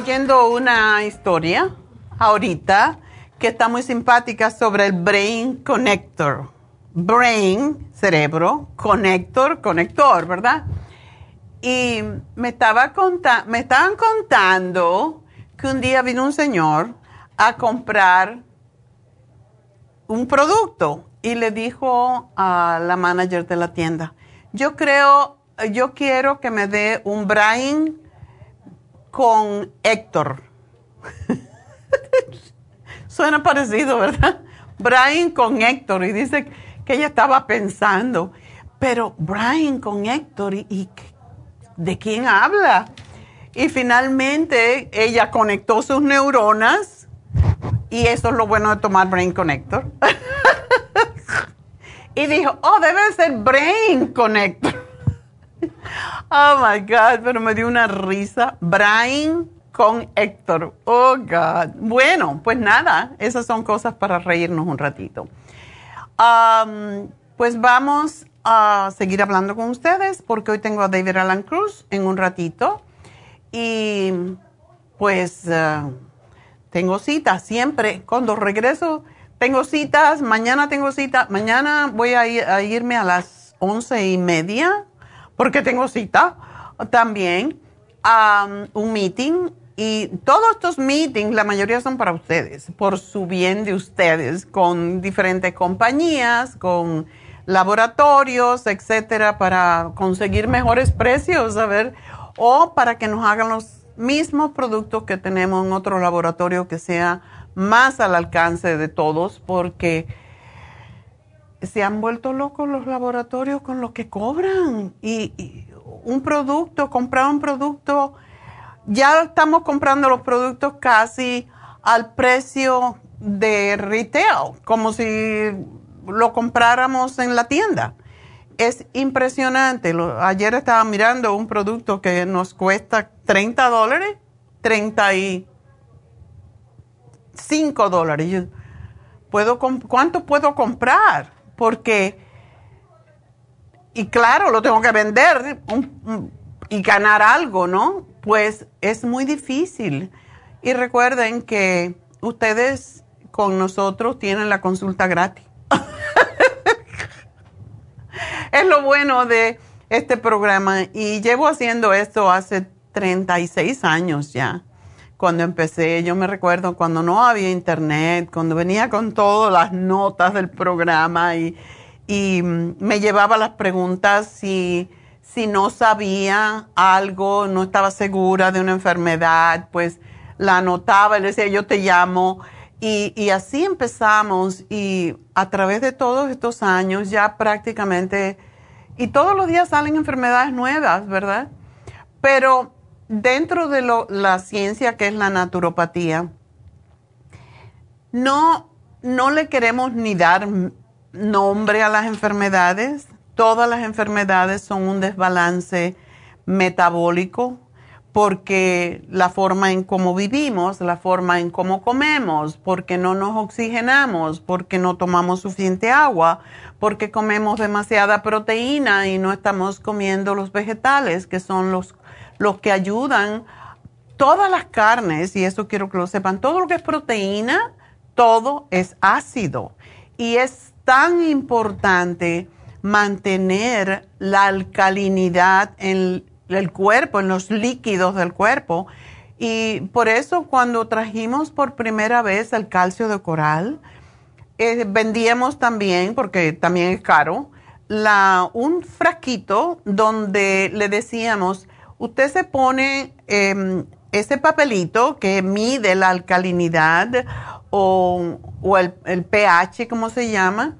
Oyendo una historia ahorita que está muy simpática sobre el Brain Connector. Brain, cerebro, connector, conector, ¿verdad? Y me, estaba me estaban contando que un día vino un señor a comprar un producto y le dijo a la manager de la tienda, yo creo, yo quiero que me dé un Brain con Héctor. Suena parecido, ¿verdad? Brian con Héctor y dice que ella estaba pensando, pero Brian con Héctor y, ¿de quién habla? Y finalmente ella conectó sus neuronas y eso es lo bueno de tomar Brain Connector. y dijo, oh, debe ser Brain Connector. Oh my God, pero me dio una risa. Brian con Héctor. Oh God. Bueno, pues nada, esas son cosas para reírnos un ratito. Um, pues vamos a seguir hablando con ustedes porque hoy tengo a David Alan Cruz en un ratito. Y pues uh, tengo citas siempre. Cuando regreso, tengo citas. Mañana tengo cita. Mañana voy a, a irme a las once y media porque tengo cita también a un meeting y todos estos meetings, la mayoría son para ustedes, por su bien de ustedes, con diferentes compañías, con laboratorios, etcétera, para conseguir mejores precios, a ver, o para que nos hagan los mismos productos que tenemos en otro laboratorio que sea más al alcance de todos, porque se han vuelto locos los laboratorios con lo que cobran. Y, un producto, comprar un producto, ya estamos comprando los productos casi al precio de retail, como si lo compráramos en la tienda. Es impresionante. ayer estaba mirando un producto que nos cuesta 30 dólares, 35 dólares. ¿Puedo ¿Cuánto puedo comprar? Porque, y claro, lo tengo que vender y ganar algo, ¿no? Pues es muy difícil. Y recuerden que ustedes con nosotros tienen la consulta gratis. es lo bueno de este programa y llevo haciendo esto hace 36 años ya cuando empecé, yo me recuerdo cuando no había internet, cuando venía con todas las notas del programa y, mm, me llevaba las preguntas si, si no sabía algo, no estaba segura de una enfermedad, pues la anotaba y le decía, yo te llamo. Y, y así empezamos y a través de todos estos años ya prácticamente, y todos los días salen enfermedades nuevas, ¿verdad? Pero dentro de la ciencia que es la naturopatía, no, no le queremos ni dar nombre a las enfermedades. Todas las enfermedades son un desbalance metabólico porque la forma en cómo vivimos, la forma en cómo comemos, porque no nos oxigenamos, porque no tomamos suficiente agua, porque comemos demasiada proteína y no estamos comiendo los vegetales, que son los los que ayudan todas las carnes, y eso quiero que lo sepan, todo lo que es proteína, todo es ácido. Y es tan importante mantener la alcalinidad en el cuerpo, en los líquidos del cuerpo. Y por eso cuando trajimos por primera vez el calcio de coral, eh, vendíamos también, porque también es caro, un frasquito donde le decíamos, usted se pone em, ese papelito que mide la alcalinidad o, el, pH, como se llama,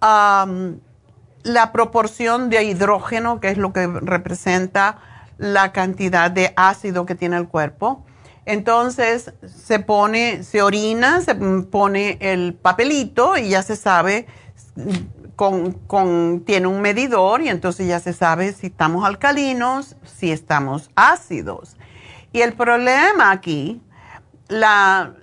la proporción de hidrógeno, que es lo que representa la cantidad de ácido que tiene el cuerpo. Entonces se pone, se orina, se pone el papelito y ya se sabe con, tiene un medidor y entonces ya se sabe si estamos alcalinos, si estamos ácidos. Y el problema aquí, la,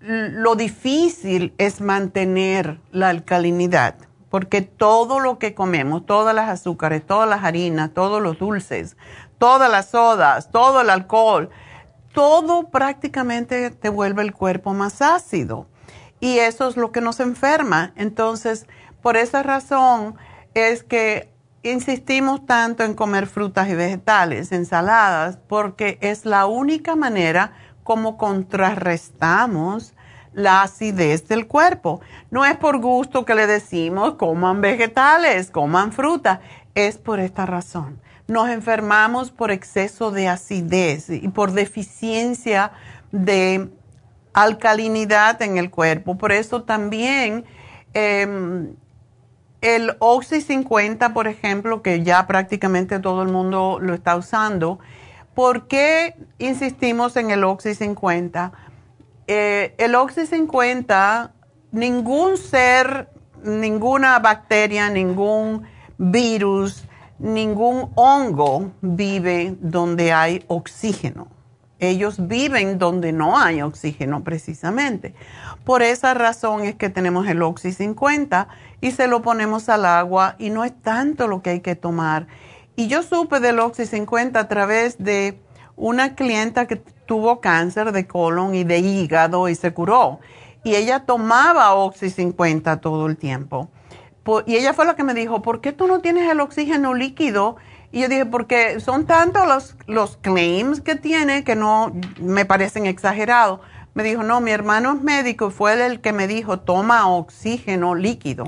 lo difícil es mantener la alcalinidad, porque todo lo que comemos, todas las azúcares, todas las harinas, todos los dulces, todas las sodas, todo el alcohol, todo prácticamente te vuelve el cuerpo más ácido. Y eso es lo que nos enferma. Entonces, por esa razón es que insistimos tanto en comer frutas y vegetales, ensaladas, porque es la única manera como contrarrestamos la acidez del cuerpo. No es por gusto que le decimos coman vegetales, coman fruta, es por esta razón. Nos enfermamos por exceso de acidez y por deficiencia de alcalinidad en el cuerpo. Por eso también em, el Oxy 50, por ejemplo, que ya prácticamente todo el mundo lo está usando, ¿por qué insistimos en el Oxy 50? Eh, el Oxy 50, ningún ser, ninguna bacteria, ningún virus, ningún hongo vive donde hay oxígeno. Ellos viven donde no hay oxígeno precisamente. Por esa razón es que tenemos el Oxy 50 y se lo ponemos al agua y no es tanto lo que hay que tomar. Y yo supe del Oxy 50 a través de una clienta que tuvo cáncer de colon y de hígado y se curó. Y ella tomaba Oxy 50 todo el tiempo. Y ella fue la que me dijo, ¿por qué tú no tienes el oxígeno líquido? Y yo dije, porque son tantos los, los claims que tiene que no me parecen exagerados. Me dijo, no, mi hermano es médico y fue el que me dijo, toma oxígeno líquido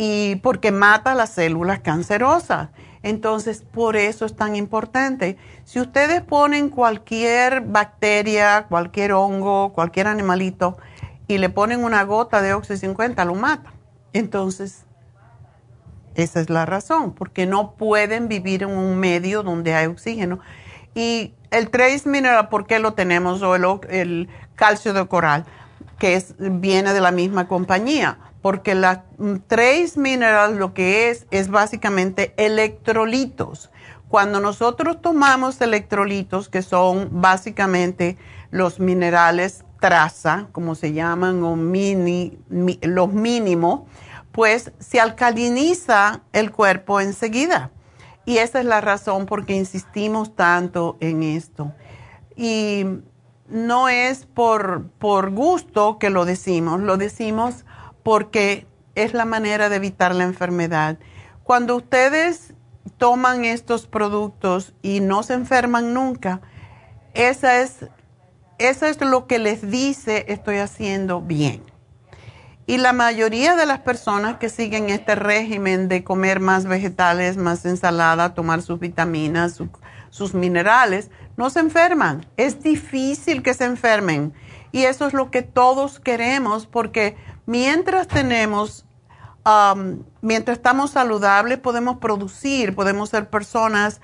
y porque mata las células cancerosas. Entonces, por eso es tan importante. Si ustedes ponen cualquier bacteria, cualquier hongo, cualquier animalito y le ponen una gota de Oxy 50, lo mata. Entonces, esa es la razón, porque no pueden vivir en un medio donde hay oxígeno. Y el Trace Mineral, ¿por qué lo tenemos? O el, el calcio de coral, que es, viene de la misma compañía porque la Trace Mineral lo que es es básicamente electrolitos. Cuando nosotros tomamos electrolitos, que son básicamente los minerales traza, como se llaman, o mini, los mínimos, pues se alcaliniza el cuerpo enseguida. Y esa es la razón por que insistimos tanto en esto. Y no es por, por gusto que lo decimos, lo decimos porque es la manera de evitar la enfermedad. Cuando ustedes toman estos productos y no se enferman nunca, esa es eso es lo que les dice estoy haciendo bien. Y la mayoría de las personas que siguen este régimen de comer más vegetales, más ensalada, tomar sus vitaminas, sus minerales, no se enferman. Es difícil que se enfermen. Y eso es lo que todos queremos porque mientras tenemos, um, mientras estamos saludables, podemos producir, podemos ser personas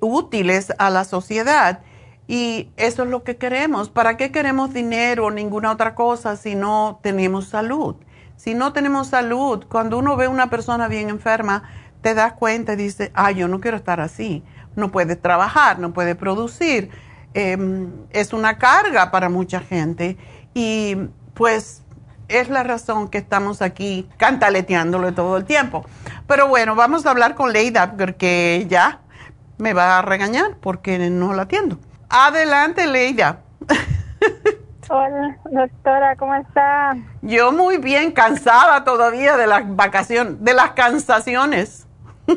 útiles a la sociedad. Y eso es lo que queremos. ¿Para qué queremos dinero o ninguna otra cosa si no tenemos salud? Si no tenemos salud, cuando uno ve a una persona bien enferma, te das cuenta y dices, ay, yo no quiero estar así. No puede trabajar, no puede producir. Em, es una carga para mucha gente. Y pues es la razón que estamos aquí cantaleteándolo todo el tiempo. Pero bueno, vamos a hablar con Leida porque ya me va a regañar porque no la atiendo. Adelante, Leida. Hola, doctora, ¿cómo está? Yo muy bien, cansada todavía de las vacaciones, de las cansaciones.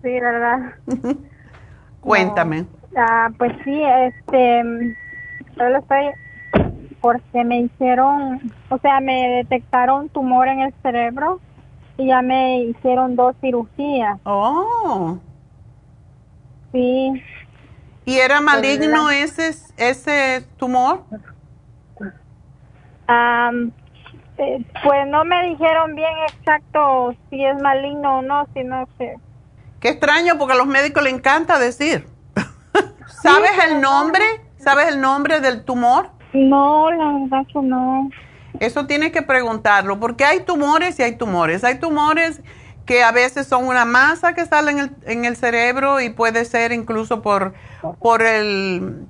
Sí, ¿verdad? Cuéntame. Ah, pues sí, este, solo estoy porque me hicieron, o sea, me detectaron tumor en el cerebro y ya me hicieron dos cirugías. Oh. Sí. ¿Y era maligno ese, ese tumor? Eh, pues no me dijeron bien exacto si es maligno o no, sino que... Qué extraño, porque a los médicos les encanta decir. ¿Sabes el nombre? ¿Sabes el nombre del tumor? No, la verdad que no. Eso tienes que preguntarlo, porque hay tumores y hay tumores. Hay tumores que a veces son una masa que sale en el, en el cerebro y puede ser incluso por, por el,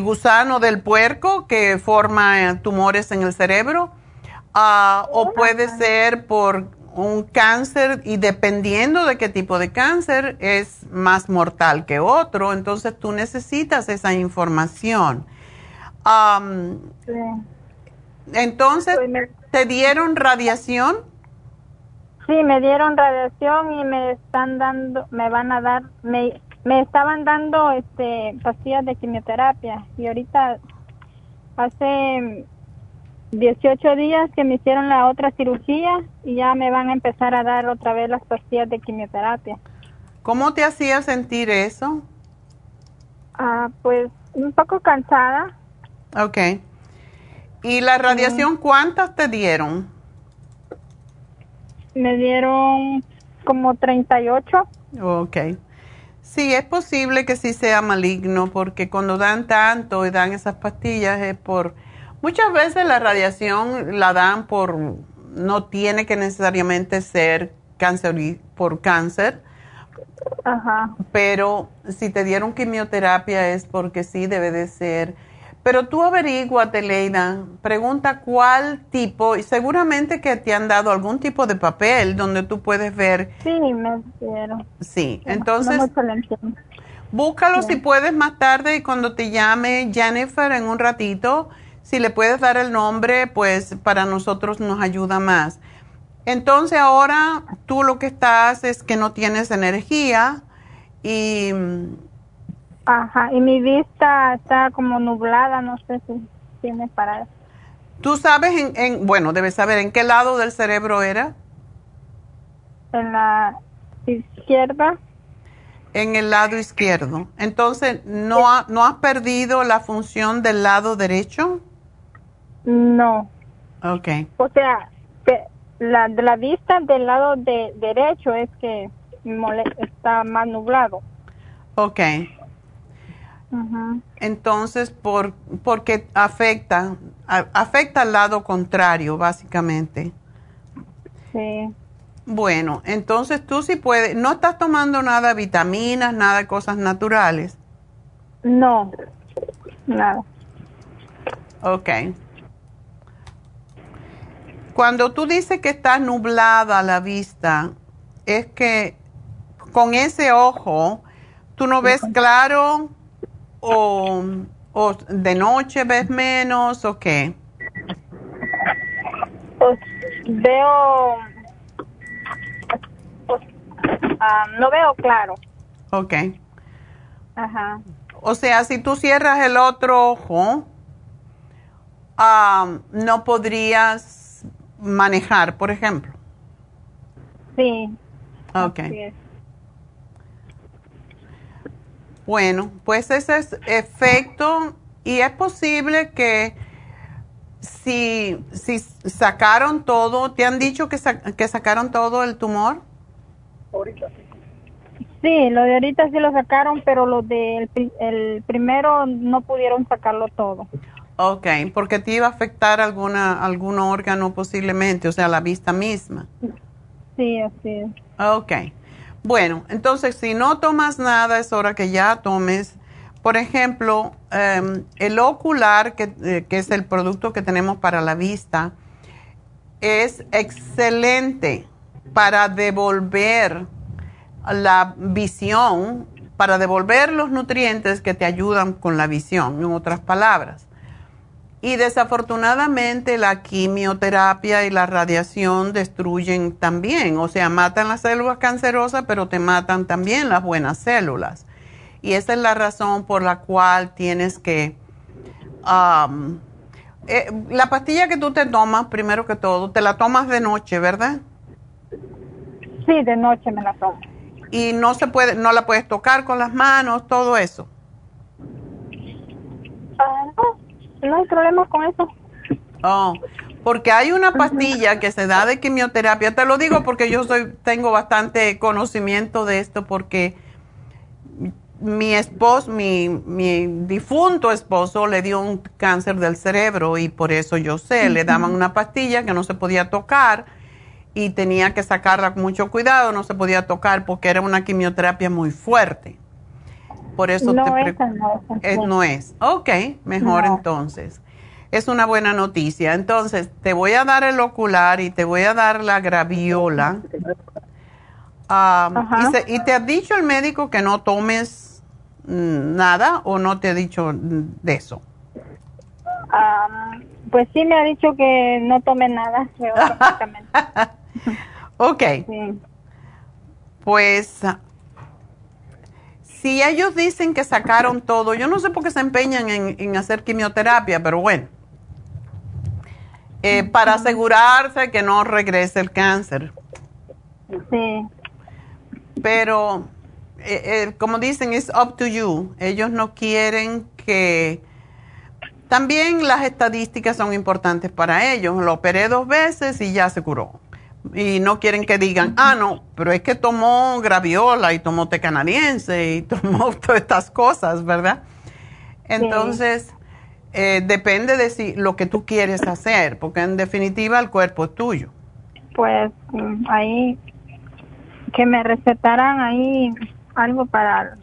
gusano del puerco que forma eh, tumores en el cerebro, ah, o puede ser por un cáncer y dependiendo de qué tipo de cáncer es más mortal que otro, entonces tú necesitas esa información. Entonces, pues ¿te dieron radiación? Sí, me dieron radiación y me están dando, me van a dar, me, me estaban dando este pastillas de quimioterapia y ahorita hace 18 días que me hicieron la otra cirugía y ya me van a empezar a dar otra vez las pastillas de quimioterapia. ¿Cómo te hacía sentir eso? Ah, pues un poco cansada. Ok. ¿Y la radiación cuántas te dieron? Me dieron como 38. Ok. Sí, es posible que sí sea maligno porque cuando dan tanto y dan esas pastillas es por... Muchas veces la radiación la dan por... No tiene que necesariamente ser cáncer por cáncer. Ajá. Pero si te dieron quimioterapia es porque sí debe de ser pero tú averiguate, Leida, pregunta cuál tipo, y seguramente que te han dado algún tipo de papel donde tú puedes ver. Sí, me dieron. Sí, entonces. búscalo si puedes más tarde y cuando te llame Jennifer en un ratito, si le puedes dar el nombre, pues para nosotros nos ayuda más. Entonces ahora tú lo que estás es que no tienes energía y Ajá, y mi vista está como nublada, no sé si tiene para. ¿Tú sabes en, en, bueno, debes saber en qué lado del cerebro era? En la izquierda. En el lado izquierdo. Entonces, ¿no, ¿no has perdido la función del lado derecho? No. Ok. O sea, la, la vista del lado de, derecho es que está más nublado. Ok. Entonces, por, porque afecta, afecta al lado contrario, básicamente. Sí. Bueno, entonces tú sí puedes, ¿no estás tomando nada de vitaminas, nada de cosas naturales? No, nada. Ok. Cuando tú dices que está nublada la vista, es que con ese ojo, ¿tú no ves claro o, o de noche ves menos o qué? Pues veo, pues, ah, no veo claro. Ok. Ajá. O sea, si tú cierras el otro ojo ah, no podrías manejar, por ejemplo. Sí. Ok. así es. Bueno, pues ese es efecto y es posible que si, si sacaron todo, ¿te han dicho que, sa- que sacaron todo el tumor? Sí, lo de ahorita sí lo sacaron, pero lo del el primero no pudieron sacarlo todo. Ok, porque te iba a afectar alguna, algún órgano posiblemente, o sea, la vista misma. Sí, así es. Ok. Bueno, entonces si no tomas nada, es hora que ya tomes. Por ejemplo, em, el ocular, que, eh, que es el producto que tenemos para la vista, es excelente para devolver la visión, para devolver los nutrientes que te ayudan con la visión, en otras palabras. Y desafortunadamente la quimioterapia y la radiación destruyen también, o sea, matan las células cancerosas, pero te matan también las buenas células. Y esa es la razón por la cual tienes que... am, eh, la pastilla que tú te tomas, primero que todo, te la tomas de noche, ¿verdad? Sí, de noche me la tomo. Y no se puede, no la puedes tocar con las manos, todo eso. Ah, no, no hay problema con eso. Oh, porque hay una pastilla que se da de quimioterapia. Te lo digo porque yo soy, tengo bastante conocimiento de esto porque mi esposo, mi, mi difunto esposo le dio un cáncer del cerebro y por eso yo sé, le daban una pastilla que no se podía tocar y tenía que sacarla con mucho cuidado, no se podía tocar porque era una quimioterapia muy fuerte. Por eso No, te esa no, esa es- no. no es. Ok, mejor No. entonces. Es una buena noticia. Entonces, te voy a dar el ocular y te voy a dar la graviola. Y, se- ¿Y te ha dicho el médico que no tomes mm, nada o no te ha dicho mm, de eso? Pues sí me ha dicho que no tome nada. Ok, Sí. pues si ellos dicen que sacaron todo, yo no sé por qué se empeñan en, en hacer quimioterapia, pero bueno, Eh, para asegurarse que no regrese el cáncer. Sí. Pero, eh, eh, como dicen, es up to you. Ellos no quieren que... También las estadísticas son importantes para ellos. Lo operé dos veces y ya se curó. Y no quieren que digan, ah, no, pero es que tomó graviola y tomó té canadiense y tomó todas estas cosas, ¿verdad? Entonces, eh, depende de si lo que tú quieres hacer, porque en definitiva el cuerpo es tuyo. Pues mm, ahí, que me recetaran ahí algo para,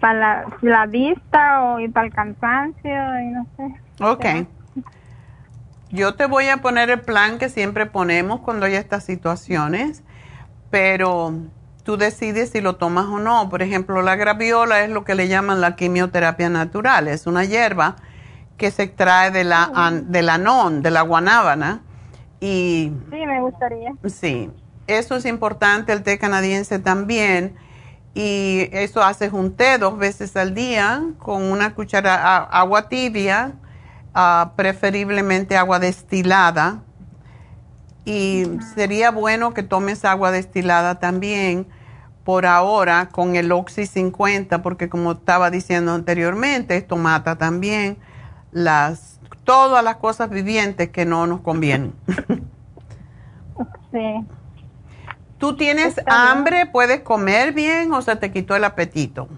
para la, la vista o y para el cansancio y no sé. Ok. Yo te voy a poner el plan que siempre ponemos cuando hay estas situaciones, pero tú decides si lo tomas o no. Por ejemplo, la graviola es lo que le llaman la quimioterapia natural. Es una hierba que se extrae de la, an- del anón, de la guanábana. Y Sí, me gustaría. Sí, eso es importante, el té canadiense también. Y eso haces un té dos veces al día con una cuchara agua tibia, ah, preferiblemente agua destilada. Y sería bueno que tomes agua destilada también por ahora con el Oxy 50, porque como estaba diciendo anteriormente, esto mata también las todas las cosas vivientes que no nos convienen. Sí. ¿Tú tienes Está bien. hambre? ¿Puedes comer bien o se te quitó el apetito?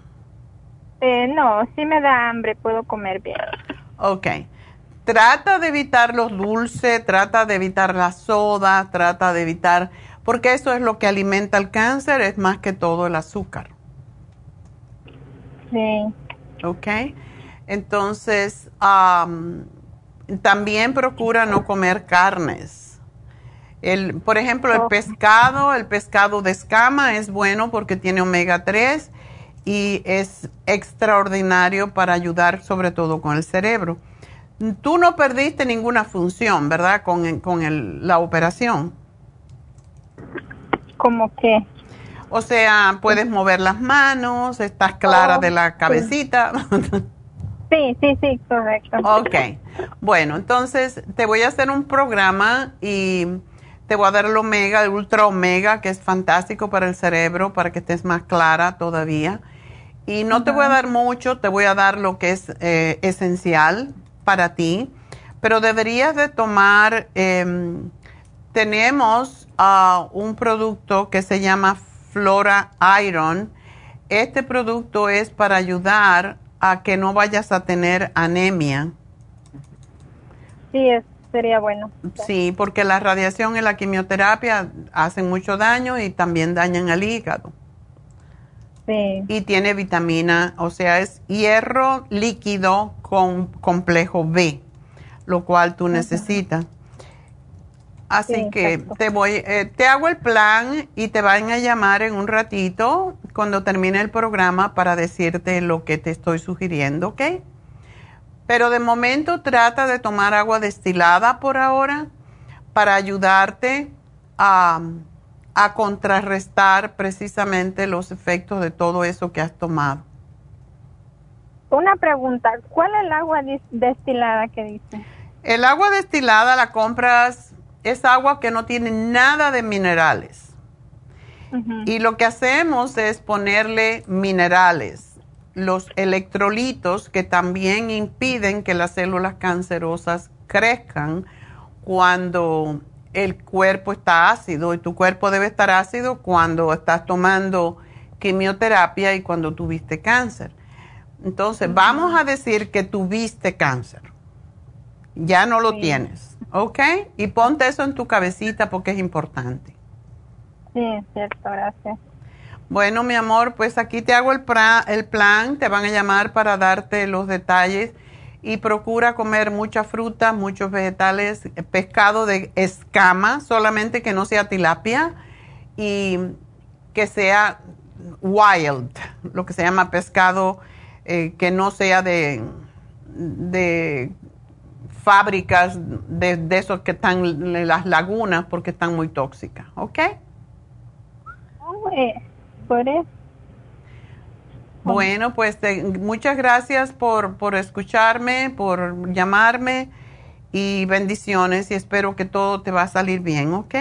Eh, no, sí me da hambre, puedo comer bien. Ok. Trata de evitar los dulces, trata de evitar la soda, trata de evitar, porque eso es lo que alimenta el cáncer, es más que todo el azúcar. Sí. ¿Ok? Entonces, am, también procura no comer carnes. El, por ejemplo, el pescado, el pescado de escama es bueno porque tiene omega 3 y es extraordinario para ayudar sobre todo con el cerebro. Tú no perdiste ninguna función, ¿verdad? Con, con el- la operación. Como que, O sea, puedes mover las manos, estás clara Oh, de la sí. cabecita. Sí, sí, sí, correcto. Ok. Bueno, entonces te voy a hacer un programa y te voy a dar el omega, el ultra omega, que es fantástico para el cerebro, para que estés más clara todavía. Y no te voy a dar mucho, te voy a dar lo que es eh, esencial para ti, pero deberías de tomar, em, tenemos ah, un producto que se llama Flora Iron. Este producto es para ayudar a que no vayas a tener anemia. Sí, sería bueno. Sí, porque la radiación y la quimioterapia hacen mucho daño y también dañan al hígado. Sí. Y tiene vitamina, o sea, es hierro líquido con complejo B, lo cual tú necesitas. Así que te voy, eh, te hago el plan y te van a llamar en un ratito cuando termine el programa para decirte lo que te estoy sugiriendo, ¿ok? Pero de momento trata de tomar agua destilada por ahora para ayudarte a, a contrarrestar precisamente los efectos de todo eso que has tomado. Una pregunta, ¿cuál es el agua destilada que dice? El agua destilada la compras es agua que no tiene nada de minerales. Y lo que hacemos es ponerle minerales, los electrolitos que también impiden que las células cancerosas crezcan cuando el cuerpo está ácido y tu cuerpo debe estar ácido cuando estás tomando quimioterapia y cuando tuviste cáncer. Entonces, vamos a decir que tuviste cáncer. Ya no lo tienes ¿Ok? Y ponte eso en tu cabecita porque es importante. Sí, es cierto, gracias. Bueno, mi amor, pues aquí te hago el, el plan, te van a llamar para darte los detalles y procura comer mucha fruta, muchos vegetales, pescado de escama, solamente que no sea tilapia y que sea wild, lo que se llama pescado eh, que no sea de, de fábricas de, esos que están en las lagunas porque están muy tóxicas, ¿ok? por eso. Bueno, pues muchas gracias por, por escucharme, por llamarme y bendiciones y espero que todo te va a salir bien, ¿ok?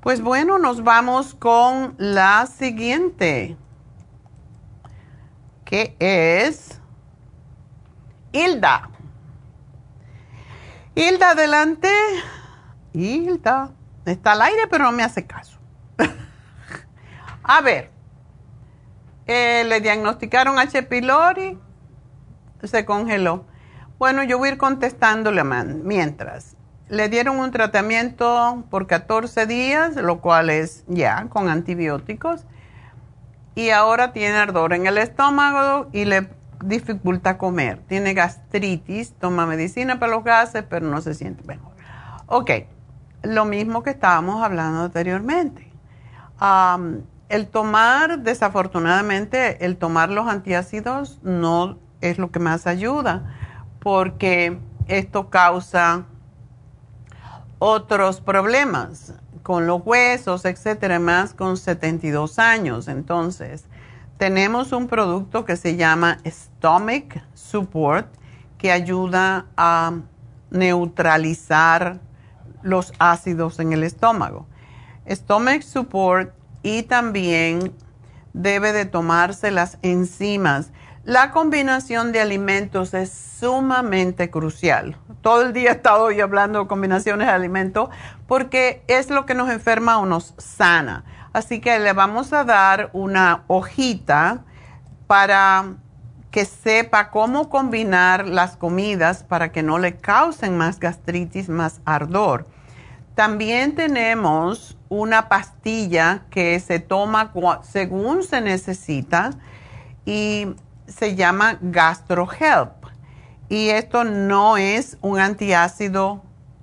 Pues bueno, nos vamos con la siguiente, que es Hilda. Hilda, adelante. Hilda. Está al aire, pero no me hace caso. a ver. Eh, le diagnosticaron H. pylori. Se congeló. Bueno, yo voy a ir contestándole mientras. Le dieron un tratamiento por 14 días, lo cual es ya con antibióticos. Y ahora tiene ardor en el estómago y le dificulta comer, tiene gastritis, toma medicina para los gases, pero no se siente mejor. Ok, lo mismo que estábamos hablando anteriormente. el tomar, desafortunadamente, el tomar los antiácidos no es lo que más ayuda, porque esto causa otros problemas con los huesos, etcétera, más con 72 años. Entonces, tenemos un producto que se llama Stomach Support que ayuda a neutralizar los ácidos en el estómago. Stomach Support y también debe de tomarse las enzimas. La combinación de alimentos es sumamente crucial. Todo el día he estado hoy hablando de combinaciones de alimentos porque es lo que nos enferma o nos sana. Así que le vamos a dar una hojita para que sepa cómo combinar las comidas para que no le causen más gastritis, más ardor. También tenemos una pastilla que se toma según se necesita y se llama GastroHelp. Y esto no es un antiácido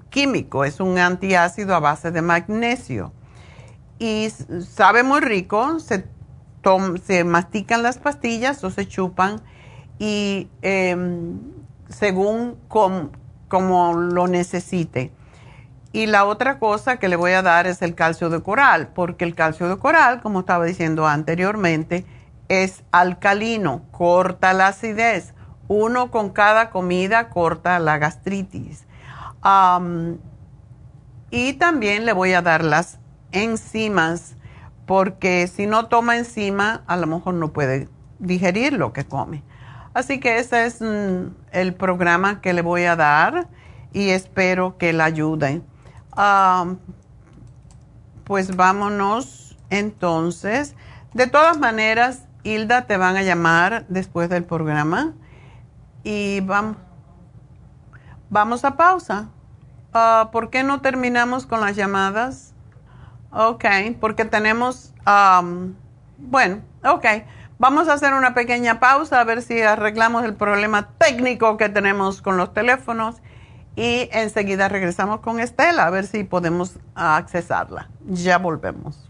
químico, es un antiácido a base de magnesio y sabe muy rico, se, se mastican las pastillas o se chupan y em, según como lo necesite. Y la otra cosa que le voy a dar es el calcio de coral, porque el calcio de coral, como estaba diciendo anteriormente, es alcalino, corta la acidez. Uno con cada comida corta la gastritis. y también le voy a dar las enzimas, porque si no toma enzima, a lo mejor no puede digerir lo que come. Así que ese es mm, el programa que le voy a dar y espero que le ayude. pues vámonos entonces. De todas maneras, Hilda, te van a llamar después del programa y vamos, vamos a pausa. Ah, ¿Por qué no terminamos con las llamadas? Ok, porque tenemos, bueno, ok. Vamos a hacer una pequeña pausa a ver si arreglamos el problema técnico que tenemos con los teléfonos y enseguida regresamos con Estela a ver si podemos accesarla. Ya volvemos.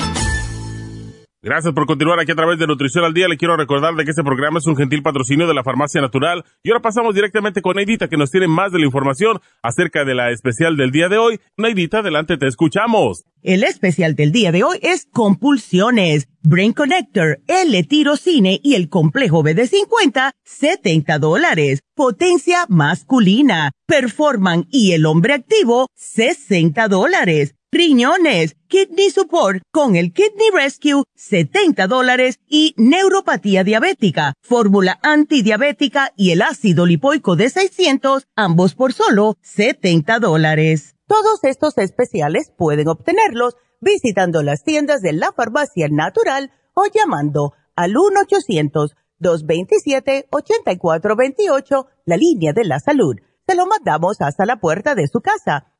Gracias por continuar aquí a través de Nutrición al Día. Le quiero recordar de que este programa es un gentil patrocinio de la Farmacia Natural. Y ahora pasamos directamente con Neidita, que nos tiene más de la información acerca de la especial del día de hoy. Neidita, adelante, te escuchamos. El especial del día de hoy es compulsiones, Brain Connector, L-Tirocine y el complejo BD50, 70 dólares. Potencia masculina, Performan y el hombre activo, 60 dólares riñones, kidney support con el Kidney Rescue, 70 dólares y neuropatía diabética, fórmula antidiabética y el ácido lipoico de 600, ambos por solo 70 dólares. Todos estos especiales pueden obtenerlos visitando las tiendas de la farmacia natural o llamando al 1-800-227-8428, la línea de la salud. Se lo mandamos hasta la puerta de su casa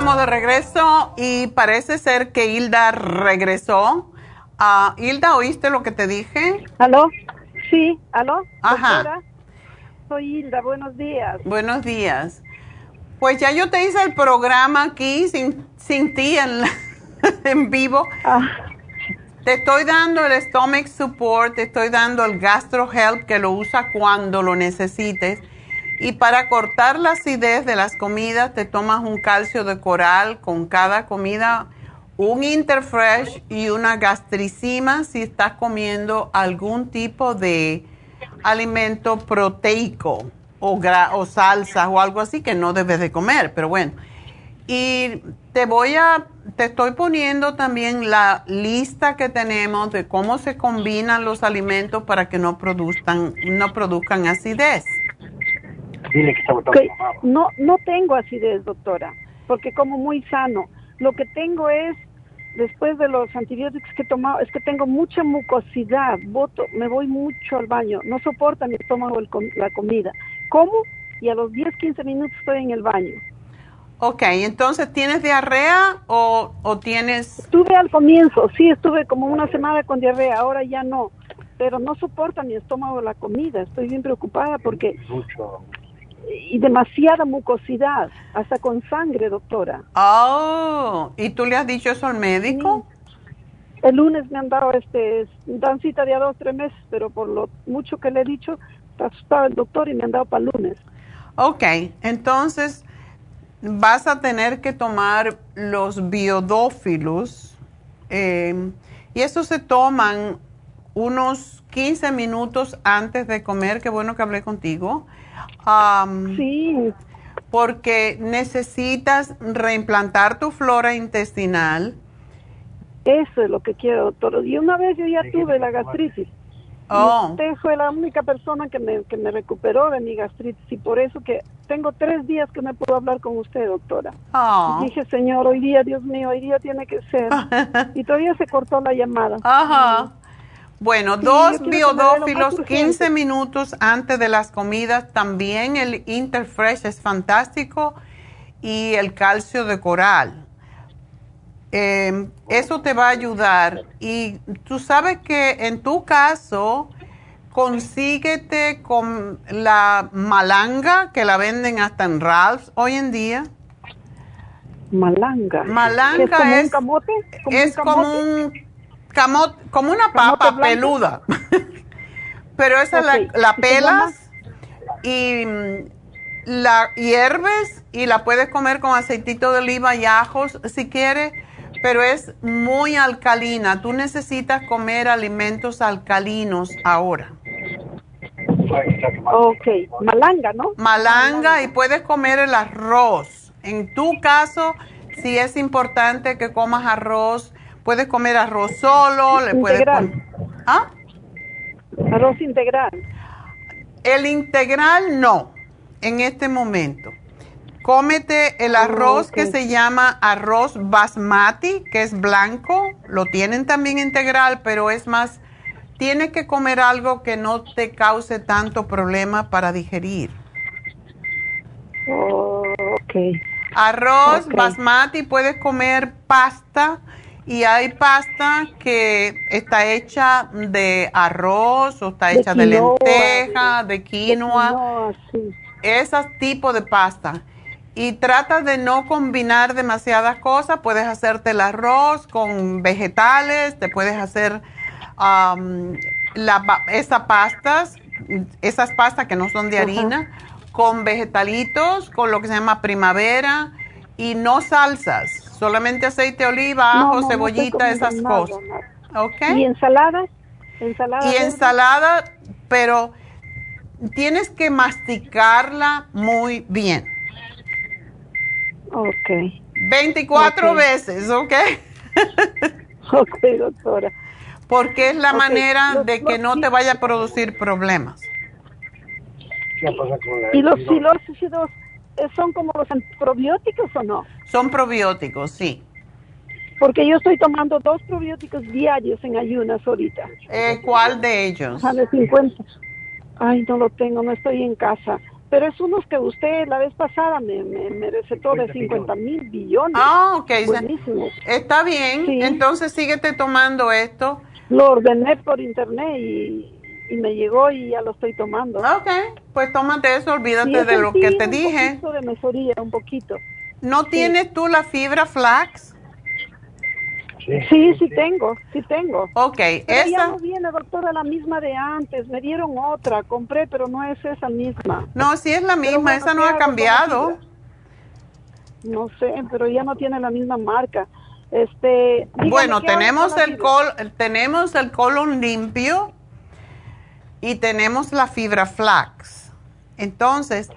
Estamos de regreso y parece ser que Hilda regresó. Uh, Hilda, ¿oíste lo que te dije? ¿Aló? Sí, ¿aló? Ajá. Soy Hilda, buenos días. Buenos días. Pues ya yo te hice el programa aquí sin, sin ti en, en vivo. Ah. Te estoy dando el Stomach Support, te estoy dando el Gastro Help que lo usa cuando lo necesites y para cortar la acidez de las comidas, te tomas un calcio de coral con cada comida, un Interfresh y una gastricima si estás comiendo algún tipo de alimento proteico o, o salsas o algo así que no debes de comer, pero bueno. Y te voy a, te estoy poniendo también la lista que tenemos de cómo se combinan los alimentos para que no produzcan, no produzcan acidez. Dile que está No, no tengo acidez, doctora, porque como muy sano. Lo que tengo es, después de los antibióticos que he tomado, es que tengo mucha mucosidad, voto, me voy mucho al baño, no soporta mi estómago la comida. Como y a los 10, 15 minutos estoy en el baño. Ok, entonces, ¿tienes diarrea o, o tienes...? Estuve al comienzo, sí, estuve como una semana con diarrea, ahora ya no, pero no soporta mi estómago la comida, estoy bien preocupada porque... Mucho. Y demasiada mucosidad, hasta con sangre, doctora. Oh, ¿y tú le has dicho eso al médico? El lunes me han dado este, dan cita de a dos, tres meses, pero por lo mucho que le he dicho, está asustado el doctor y me han dado para el lunes. Ok, entonces vas a tener que tomar los biodófilos eh, y eso se toman unos 15 minutos antes de comer. Qué bueno que hablé contigo. Sí. Porque necesitas reimplantar tu flora intestinal eso es lo que quiero, doctor. Y una vez yo ya tuve la gastritis. Oh. usted fue la única persona que me, que me recuperó de mi gastritis y por eso que tengo tres días que me puedo hablar con usted, doctora. Oh. dije, señor, hoy día, Dios mío, hoy día tiene que ser. y todavía se cortó la llamada. Ajá. Bueno, dos biodófilos, 15 minutos antes de las comidas. También el Interfresh es fantástico y el calcio de coral. Eh, eso te va a ayudar. Y tú sabes que en tu caso, consíguete con la malanga, que la venden hasta en Ralph's hoy en día. Malanga. Malanga es como un camote. es como un camote, como una papa peluda. Pero esa la, la pelas y mm, la hierves y la puedes comer con aceitito de oliva y ajos si quieres pero es muy alcalina. Tú necesitas comer alimentos alcalinos ahora. Ok, malanga, ¿no? Malanga y puedes comer el arroz. En tu caso, si es importante que comas arroz, puedes comer arroz solo, le puedes ¿Ah? Arroz integral. El integral no, en este momento. Cómete el arroz que se llama arroz basmati, que es blanco. Lo tienen también integral, pero es más, tienes que comer algo que no te cause tanto problema para digerir. ok. Arroz basmati, puedes comer pasta y hay pasta que está hecha de arroz o está hecha de, lenteja, de quinoa. Ese tipo de pasta y trata de no combinar demasiadas cosas. Puedes hacerte el arroz con vegetales, te puedes hacer esas pastas, esas pastas que no son de harina, con vegetalitos, con lo que se llama primavera y no salsas, solamente aceite de oliva, ajo, cebollita, esas cosas. ¿Y ensalada? y ensalada, pero tienes que masticarla muy bien. Ok. 24 veces, ¿ok? ok, doctora. Porque es la manera de que no te vaya a producir problemas. ¿Y los silócidos eh, son como los probióticos o no? Son probióticos, sí. Porque yo estoy tomando dos probióticos diarios en ayunas ahorita. Eh, ¿Cuál de ellos? A de 50. Ay, no lo tengo, no estoy en casa. Pero es unos que usted la vez pasada me, me, recetó de 50 mil billones. Ah, ok. Está bien. Entonces síguete tomando esto. Lo ordené por internet y, me llegó y ya lo estoy tomando. Ok. Pues tómate eso, olvídate de lo que te dije. Un de mejoría, un poquito. ¿No tienes tú la fibra flax? Sí, sí tengo, sí tengo. Ok, esa... ya no viene, doctora, la misma de antes. Me dieron otra, compré, pero no es esa misma. No, sí es la misma, esa no ha cambiado. No sé, pero ya no tiene la misma marca. Este, bueno, tenemos el col, tenemos el colon limpio y tenemos la fibra flax. Entonces,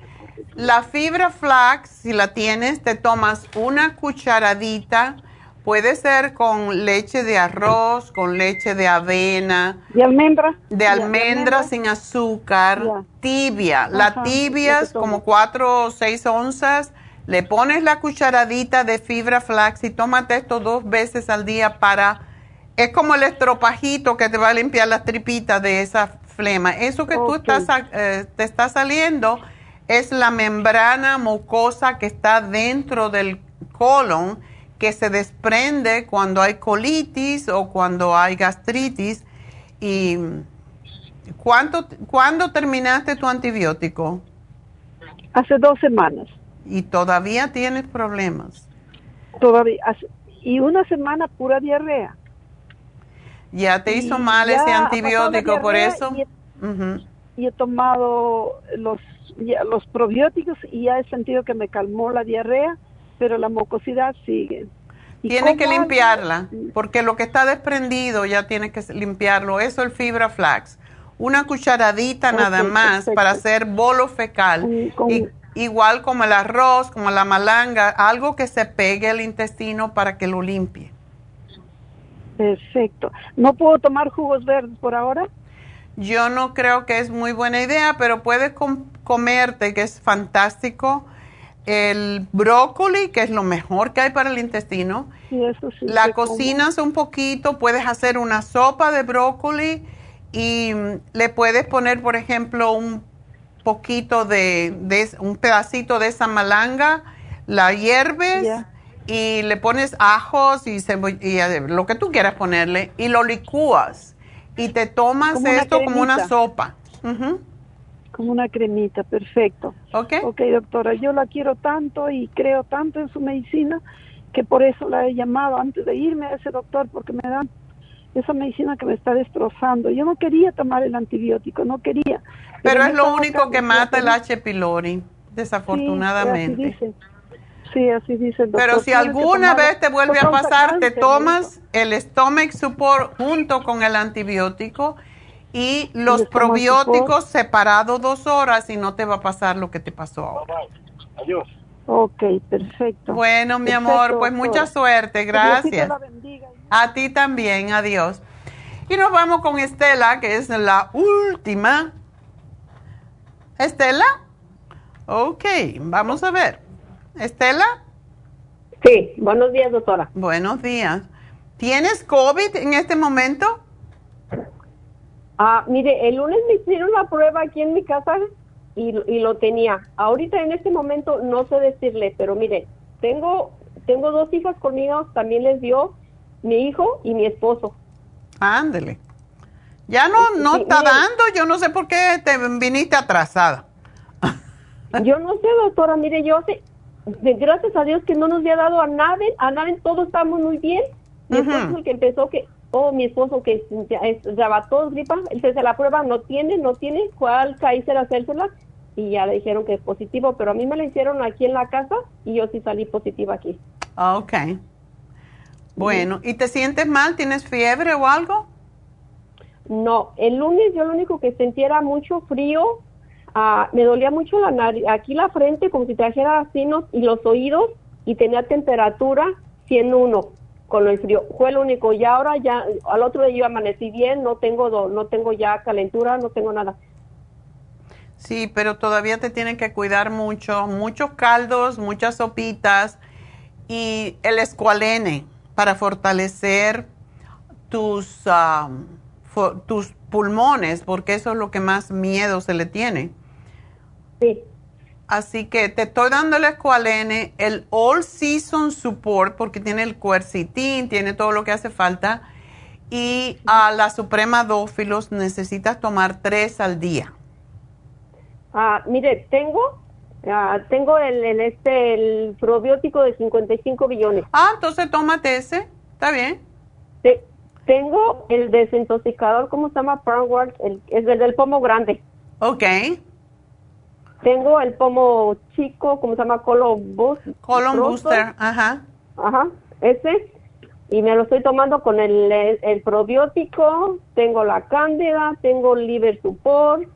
la fibra flax, si la tienes, te tomas una cucharadita Puede ser con leche de arroz, con leche de avena. ¿De almendra? De almendra, sin azúcar, tibia. la tibia es como 4 o 6 onzas. Le pones la cucharadita de fibra flax y tómate esto dos veces al día para... Es como el estropajito que te va a limpiar las tripitas de esa flema. Eso que tú estás, eh, te está saliendo es la membrana mucosa que está dentro del colon que se desprende cuando hay colitis o cuando hay gastritis. ¿Y cuánto, cuándo terminaste tu antibiótico? Hace dos semanas. ¿Y todavía tienes problemas? Todavía. Y una semana pura diarrea. Ya te hizo mal ese antibiótico, por eso. Y he, tomado los, los probióticos y ya he sentido que me calmó la diarrea, pero la mucosidad sigue. Tienes que limpiarla, porque lo que está desprendido ya tienes que limpiarlo. Eso es el fibra flax. Una cucharadita nada más para hacer bolo fecal. igual como el arroz, como la malanga, algo que se pegue al intestino para que lo limpie. Perfecto. ¿No puedo tomar jugos verdes por ahora? Yo no creo que es muy buena idea, pero puedes comerte, que es fantástico, el brócoli, que es lo mejor que hay para el intestino. Eso sí, la cocinas un poquito, puedes hacer una sopa de brócoli y le puedes poner, por ejemplo, un poquito de, un pedacito de esa malanga, la hierves y le pones ajos y, y eh, lo que tú quieras ponerle y lo licúas y te tomas esto como una sopa. Como una cremita, perfecto. Ok. Ok, doctora, yo la quiero tanto y creo tanto en su medicina que por eso la he llamado antes de irme a ese doctor porque me dan esa medicina que me está destrozando. Yo no quería tomar el antibiótico, no quería. Pero, es lo único que mata el H. pylori, desafortunadamente. Sí, así dice el doctor. Pero si alguna vez te vuelve a pasar, te tomas el stomach support junto con el antibiótico y los probióticos separados dos horas y no te va a pasar lo que te pasó ahora. Adiós. Ok, perfecto. Bueno, mi amor, pues mucha suerte, gracias. A ti también, adiós. Y nos vamos con Estela, que es la última. Estela. Ok, vamos a ver. Estela. Sí, buenos días, doctora. Buenos días. ¿Tienes COVID en este momento? Ah, mire, el lunes me hicieron la prueba aquí en mi casa y, lo tenía. Ahorita en este momento no sé decirle, pero mire, tengo tengo dos hijas conmigo, también les dio mi hijo y mi esposo. Ándele. Ya no, no está dando, yo no sé por qué te viniste atrasada. yo no sé, doctora, mire, yo sé, gracias a Dios que no nos había dado a nadie, a nadie todos estamos muy bien. Mi esposo el que empezó que, oh, mi esposo que todos gripa, él se hace la prueba, no tiene, no tiene, cuál caíse a hacérsela y ya le dijeron que es positivo, pero a mí me la hicieron aquí en la casa y yo sí salí positiva aquí. Ah, ok. Bueno, ¿y te sientes mal? ¿Tienes fiebre o algo? No, el lunes yo lo único que sentía era mucho frío, Ah, me dolía mucho la nariz, aquí la frente como si trajera sinos y los oídos y tenía temperatura 101 con el frío. Fue el único y ahora ya al otro día yo amanecí bien, no tengo no tengo ya calentura, no tengo nada. Sí, pero todavía te tienen que cuidar mucho, muchos caldos, muchas sopitas y el escualene para fortalecer tus, ah, tus pulmones, porque eso es lo que más miedo se le tiene. Así que te estoy dando el escualene, el All Season Support, porque tiene el cuercitín, tiene todo lo que hace falta. Y a la Suprema Dófilos necesitas tomar tres al día. Ah, mire, tengo ah, tengo el, este el probiótico de 55 billones. Ah, entonces tómate ese, está bien. tengo el desintoxicador, ¿cómo se llama? el, es el del pomo grande. Ok. Tengo el pomo chico, ¿cómo se llama? Colon Booster. Colon Booster, ajá. Ajá, ese. Y me lo estoy tomando con el, el, probiótico. Tengo la cándida, tengo liver support,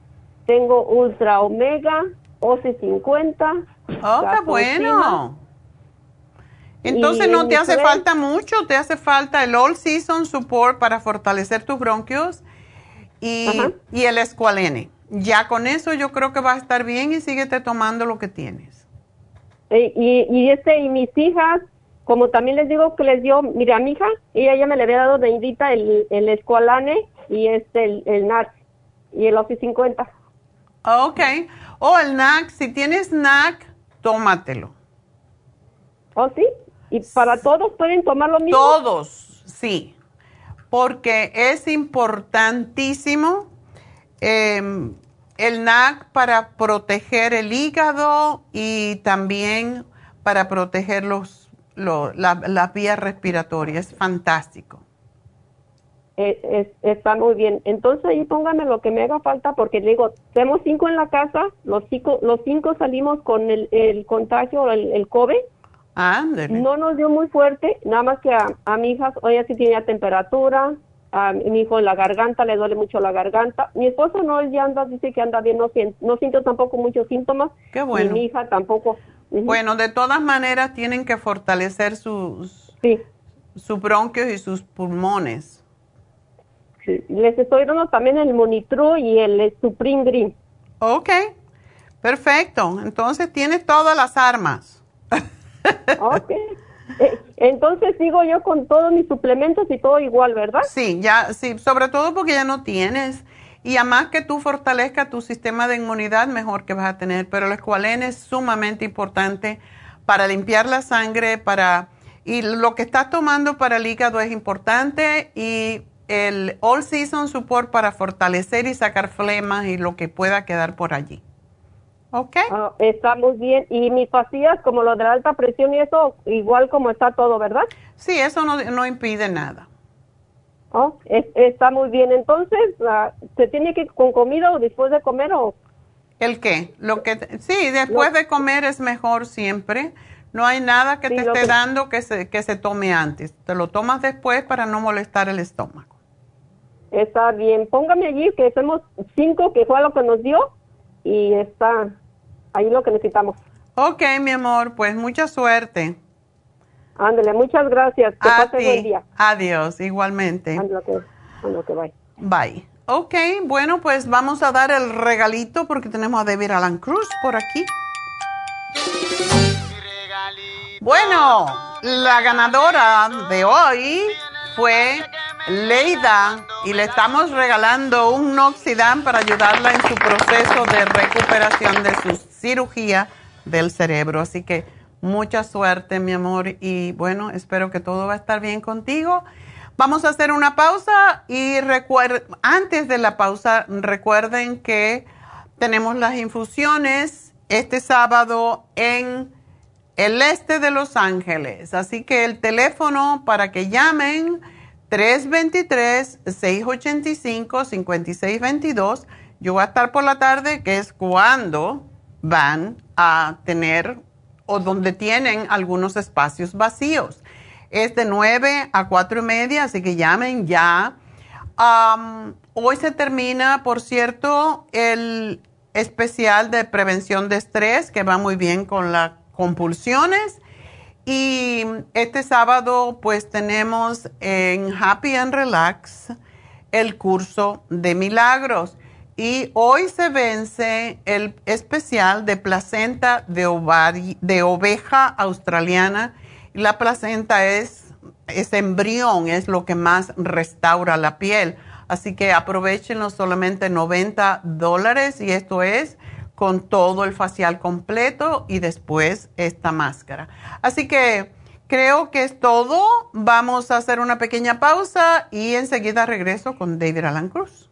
tengo ultra omega, OC50. Oh, qué bueno. Entonces no te hace falta mucho, te hace falta el All Season Support para fortalecer tus bronquios y, y el escualene ya con eso yo creo que va a estar bien y síguete tomando lo que tienes. Y, y, este, y mis hijas, como también les digo que les dio, mire, a mi hija, ella ya me le había dado de indita el, el Escualane y este, el, el NAT y el OFI 50. Ok. O el NAC, si tienes NAC, tómatelo. ¿Oh, sí? ¿Y para todos pueden tomar lo mismo? Todos, sí. Porque es importantísimo em, el NAC para proteger el hígado y también para proteger los, las vías respiratorias. Es fantástico. Eh, está muy bien. Entonces ahí póngame lo que me haga falta porque digo, tenemos cinco en la casa, los cinco, los cinco salimos con el, el contagio, el, el COVID. No nos dio muy fuerte, nada más que a, mi hija, ella sí tenía temperatura, a mi hijo en la garganta, le duele mucho la garganta. Mi esposo no, él ya anda, dice que anda bien, no, no siento tampoco muchos síntomas. Qué bueno. mi hija tampoco. Bueno, de todas maneras tienen que fortalecer sus, sí. sus bronquios y sus pulmones. Sí. Les estoy dando también el Monitro y el Supreme Green. Ok, perfecto. Entonces tienes todas las armas. ok. Entonces sigo yo con todos mis suplementos y todo igual, ¿verdad? Sí, ya, sí, sobre todo porque ya no tienes. Y además que tú fortalezcas tu sistema de inmunidad, mejor que vas a tener. Pero el escualene es sumamente importante para limpiar la sangre, para... Y lo que estás tomando para el hígado es importante y el All Season Support para fortalecer y sacar flemas y lo que pueda quedar por allí. ¿Ok? Ah, está muy bien. Y mis pastillas, como lo de la alta presión y eso, igual como está todo, ¿verdad? Sí, eso no, impide nada. Oh, está muy bien. Entonces, ah, ¿se tiene que ir con comida o después de comer o...? ¿El qué? Lo que sí, después de comer es mejor siempre. No hay nada que te esté dando que se, que se tome antes. Te lo tomas después para no molestar el estómago. Está bien. Póngame allí que somos cinco, que fue lo que nos dio y está ahí lo que necesitamos. Ok, mi amor, pues mucha suerte. Ándale, muchas gracias. Que pase buen día. Adiós, igualmente. Ándale, que bye. Bye. Ok, bueno, pues vamos a dar el regalito porque tenemos a David Alan Cruz por aquí. Bueno, la ganadora de hoy fue Leida y le estamos regalando un Noxidan para ayudarla en su proceso de recuperación de su cirugía del cerebro. Así que mucha suerte, mi amor, y bueno, espero que todo va a estar bien contigo. Vamos a hacer una pausa y antes de la pausa recuerden que tenemos las infusiones este sábado en el este de Los Ángeles. Así que el teléfono para que llamen 323-685-5622. Yo voy a estar por la tarde, que es cuando van a tener o donde tienen algunos espacios vacíos. Es de 9 a 4 y media, así que llamen ya. hoy se termina, por cierto, el especial de prevención de estrés, que va muy bien con las compulsiones. Y este sábado pues tenemos en Happy and Relax el curso de milagros. Y hoy se vence el especial de placenta de, oveja australiana. La placenta es, es embrión, es lo que más restaura la piel. Así que aprovechenlo solamente 90 dólares y esto es con todo el facial completo y después esta máscara. Así que creo que es todo. Vamos a hacer una pequeña pausa y enseguida regreso con David Alan Cruz.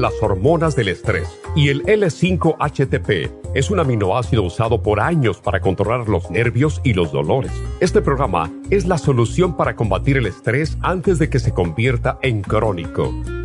las hormonas del estrés. Y el L5-HTP es un aminoácido usado por años para controlar los nervios y los dolores. Este programa es la solución para combatir el estrés antes de que se convierta en crónico.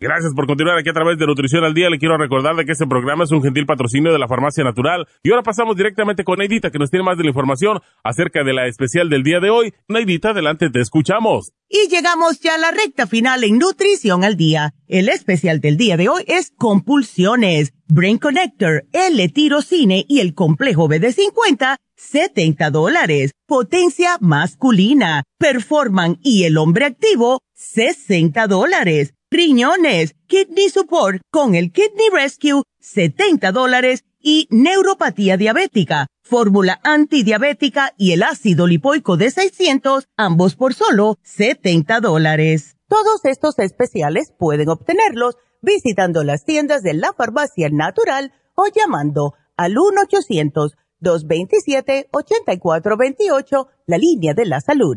Gracias por continuar aquí a través de Nutrición al Día. Le quiero recordar de que este programa es un gentil patrocinio de la Farmacia Natural. Y ahora pasamos directamente con Neidita, que nos tiene más de la información acerca de la especial del día de hoy. Neidita, adelante, te escuchamos. Y llegamos ya a la recta final en Nutrición al Día. El especial del día de hoy es Compulsiones, Brain Connector, L-Tirocine y el complejo BD50, 70 dólares. Potencia masculina, Performan y el hombre activo, 60 dólares riñones, kidney support con el Kidney Rescue, 70 dólares y neuropatía diabética, fórmula antidiabética y el ácido lipoico de 600, ambos por solo 70 dólares. Todos estos especiales pueden obtenerlos visitando las tiendas de la farmacia natural o llamando al 1-800-227-8428, la línea de la salud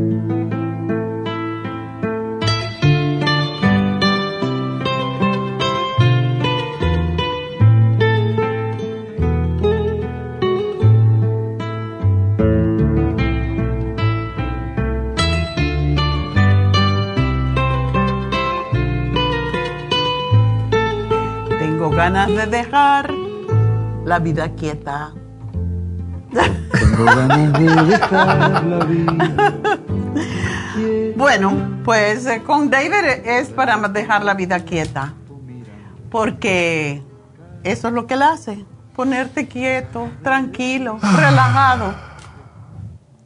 Ganas de dejar la vida quieta. Tengo ganas de dejar la vida. Bueno, pues eh, con David es para dejar la vida quieta. Porque eso es lo que él hace. Ponerte quieto, tranquilo, relajado.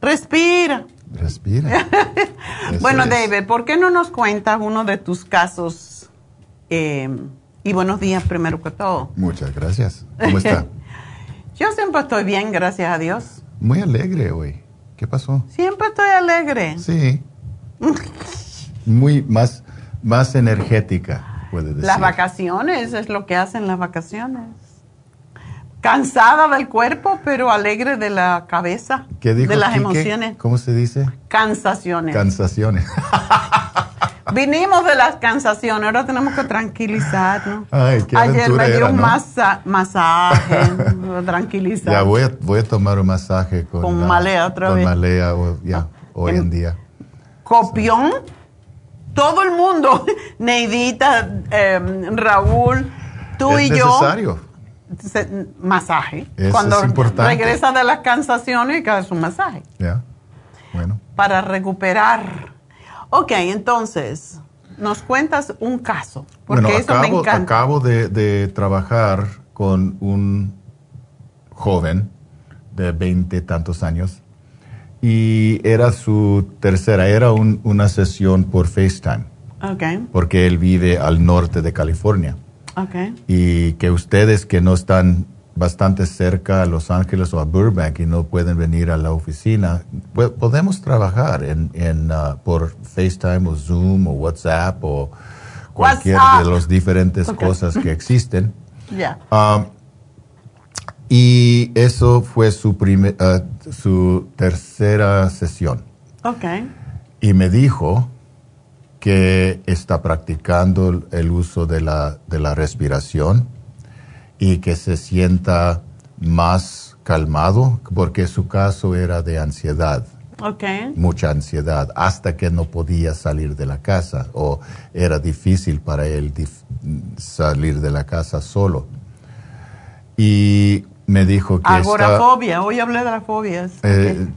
Respira. Respira. bueno, David, ¿por qué no nos cuentas uno de tus casos? Eh, y buenos días primero que todo. Muchas gracias. ¿Cómo está? Yo siempre estoy bien, gracias a Dios. Muy alegre hoy. ¿Qué pasó? Siempre estoy alegre. Sí. Muy más, más energética, puede decir. Las vacaciones es lo que hacen las vacaciones. Cansada del cuerpo, pero alegre de la cabeza. ¿Qué dijo De las emociones. ¿Cómo se dice? Cansaciones. Cansaciones. Vinimos de las cansaciones, ahora tenemos que tranquilizarnos. Ay, qué Ayer me dio era, un ¿no? masa- masaje, tranquilizar. Ya voy a, voy a tomar un masaje con, Con la- Malea otra con vez. Malea, o- ya, hoy en día. Copión, todo el mundo, Neidita, eh, Raúl, tú es y yo. necesario. Masaje. Eso Cuando es importante. regresas de las cansaciones, que hagas un masaje Ya. Bueno. para recuperar. Ok, entonces, nos cuentas un caso, porque Bueno, eso me acabo, encanta. acabo de, de trabajar con un joven de veinte tantos años y era su tercera, era un- una sesión por FaceTime, Ok, porque él vive al norte de California y que ustedes que no están bastante cerca a Los Ángeles o a Burbank y no pueden venir a la oficina, po- podemos trabajar en, en, ah, por FaceTime o Zoom o WhatsApp o cualquier WhatsApp. de las diferentes cosas que existen. Ah, y eso fue su, primer, ah, su tercera sesión. Ok. Y me dijo que está practicando el uso de la, de la respiración y que se sienta más calmado porque su caso era de ansiedad. Okay. Mucha ansiedad, hasta que no podía salir de la casa o era difícil para él salir de la casa solo. Y me dijo que... Agorafobia, hoy hablé de las fobias. Eh,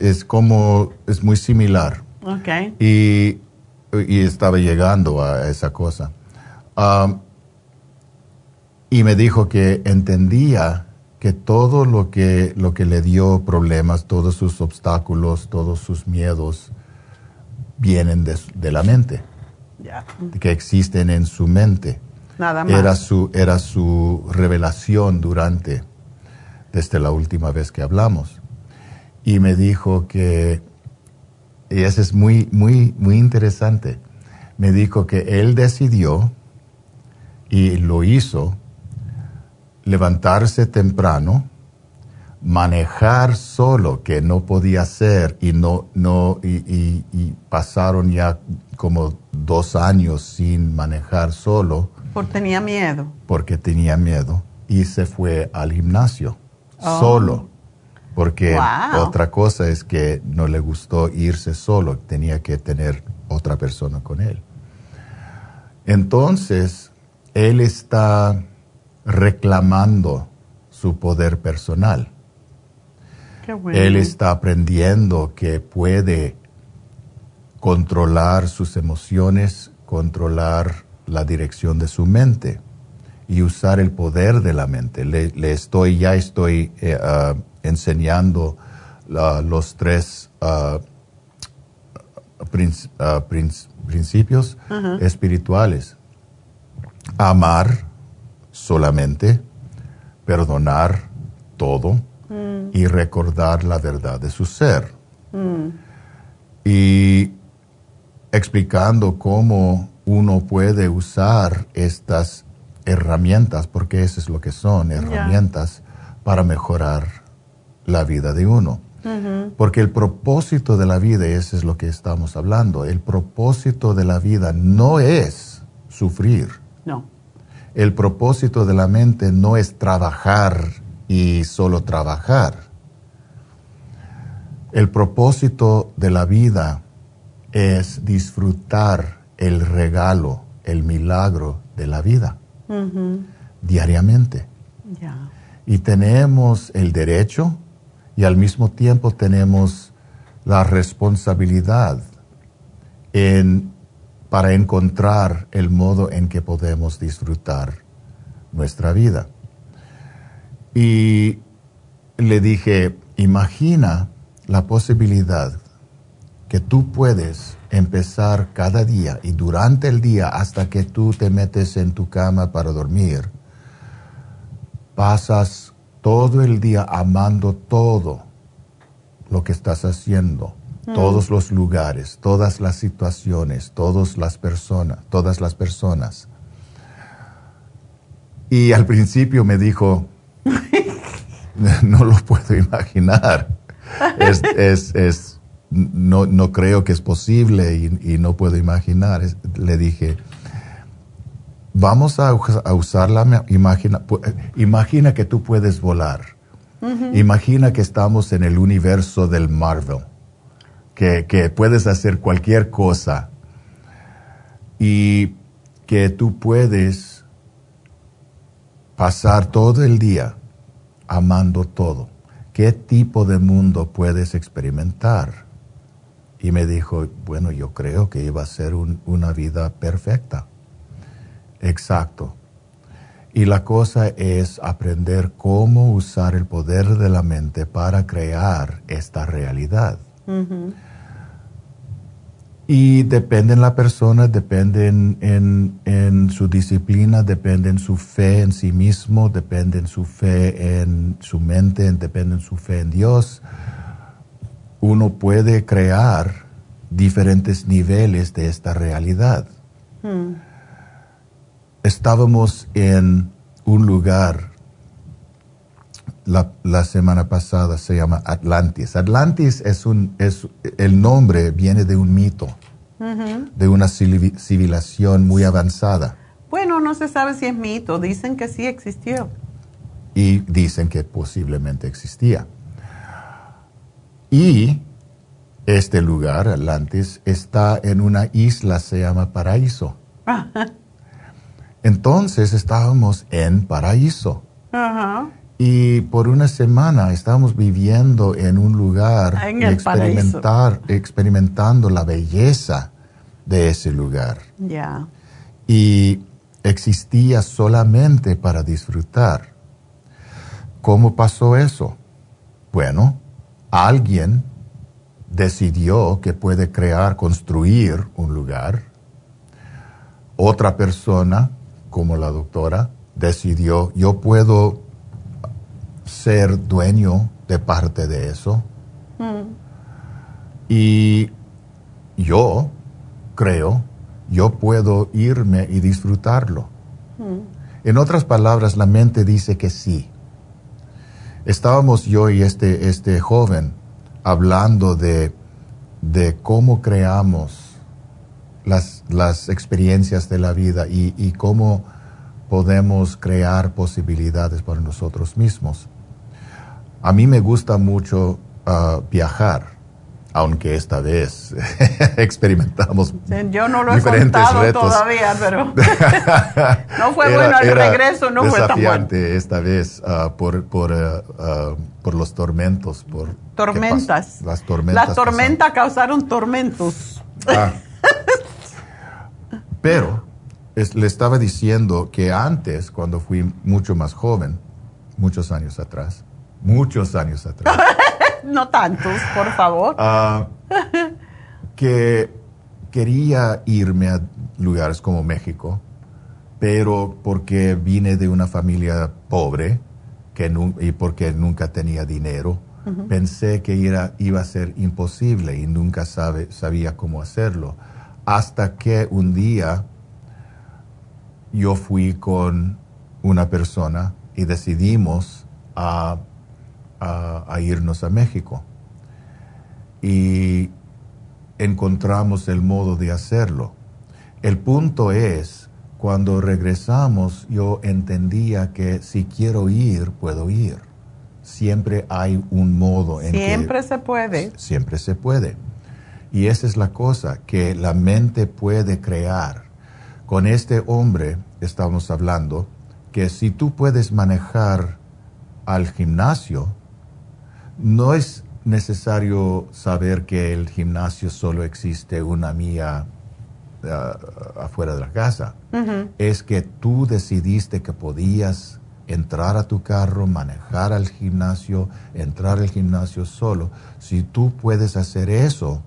es como, es muy similar. Okay. Y, y estaba llegando a esa cosa. Um, y me dijo que entendía que todo lo que, lo que le dio problemas, todos sus obstáculos, todos sus miedos, vienen de, la mente, que existen en su mente. Nada más. Era su, era su revelación durante, desde la última vez que hablamos. Y me dijo que, y eso es muy, muy, muy interesante, me dijo que él decidió y lo hizo levantarse temprano, manejar solo, que no podía hacer, y no, no, y, pasaron ya como dos años sin manejar solo. Porque tenía miedo. Porque tenía miedo. Y se fue al gimnasio, oh. solo. Porque otra cosa es que no le gustó irse solo, tenía que tener otra persona con él. Entonces, él está reclamando su poder personal. Él está aprendiendo que puede controlar sus emociones, controlar la dirección de su mente y usar el poder de la mente. Le, estoy, ya estoy eh, ah, enseñando los tres ah, ah, principios espirituales. Amar, solamente, perdonar todo mm. y recordar la verdad de su ser. Mm. Y explicando cómo uno puede usar estas herramientas, porque eso es lo que son, herramientas para mejorar la vida de uno. Porque el propósito de la vida, eso es lo que estamos hablando, el propósito de la vida no es sufrir. No. El propósito de la mente no es trabajar y solo trabajar. El propósito de la vida es disfrutar el regalo, el milagro de la vida diariamente. Y tenemos el derecho y al mismo tiempo tenemos la responsabilidad en para encontrar el modo en que podemos disfrutar nuestra vida. Y le dije, imagina la posibilidad que tú puedes empezar cada día y durante el día hasta que tú te metes en tu cama para dormir, pasas todo el día amando todo lo que estás haciendo todos los lugares, todas las situaciones, todas las personas, todas las personas. Y al principio me dijo, no lo puedo imaginar. Es, no, no, creo que es posible y, no puedo imaginar. le dije, vamos a, usar la imagina, imagina que tú puedes volar. Imagina que estamos en el universo del Marvel que, puedes hacer cualquier cosa y que tú puedes pasar todo el día amando todo. ¿Qué tipo de mundo puedes experimentar? Y me dijo, bueno, yo creo que iba a ser una vida perfecta. Exacto. Y la cosa es aprender cómo usar el poder de la mente para crear esta realidad. Y depende en la persona, depende en, su disciplina, depende en su fe en sí mismo, depende en su fe en su mente, depende en su fe en Dios. Uno puede crear diferentes niveles de esta realidad. Hmm. Estábamos en un lugar la, semana pasada se llama Atlantis. Atlantis es un, es, el nombre viene de un mito, de una civilización muy avanzada. Bueno, no se sabe si es mito, dicen que sí existió. y dicen que posiblemente existía. Y este lugar, Atlantis, está en una isla, se llama Paraíso. Entonces estábamos en Paraíso. Y por una semana estábamos viviendo en un lugar en experimentar, experimentando la belleza de ese lugar. Ya. Y existía solamente para disfrutar. ¿Cómo pasó eso? Bueno, alguien decidió que puede crear, construir un lugar. Otra persona, como la doctora, decidió, yo puedo ser dueño de parte de eso. Mm. Y yo creo, yo puedo irme y disfrutarlo. Mm. En otras palabras, la mente dice que sí. Estábamos yo y este, este joven hablando de, de cómo creamos las, las, experiencias de la vida y, y, cómo podemos crear posibilidades para nosotros mismos. A mí me gusta mucho uh, viajar, aunque esta vez experimentamos Yo no lo he diferentes contado retos. todavía, pero no fue bueno el era regreso, no fue tan bueno. esta vez uh, por, por, uh, por los tormentos, por Tormentas. ¿qué pas- Las tormentas. Las tormentas causaron tormentos. Ah. Pero es- le estaba diciendo que antes, cuando fui mucho más joven, muchos años atrás, muchos años atrás, no tantos, por favor. ah, que quería irme a lugares como México, pero porque vine de una familia pobre que y porque nunca tenía dinero, pensé que era- iba a ser imposible y nunca sabe, sabía cómo hacerlo. Hasta que un día yo fui con una persona y decidimos a, a- a irnos a México. Y encontramos el modo de hacerlo. El punto es, cuando regresamos, yo entendía que si quiero ir, puedo ir. Siempre hay un modo en que Siempre se puede. siempre se puede. Y esa es la cosa, que la mente puede crear. Con este hombre estamos hablando que si tú puedes manejar al gimnasio, no es necesario saber que el gimnasio solo existe una mía ah, afuera de la casa. Es que tú decidiste que podías entrar a tu carro, manejar al gimnasio, entrar al gimnasio solo. Si tú puedes hacer eso,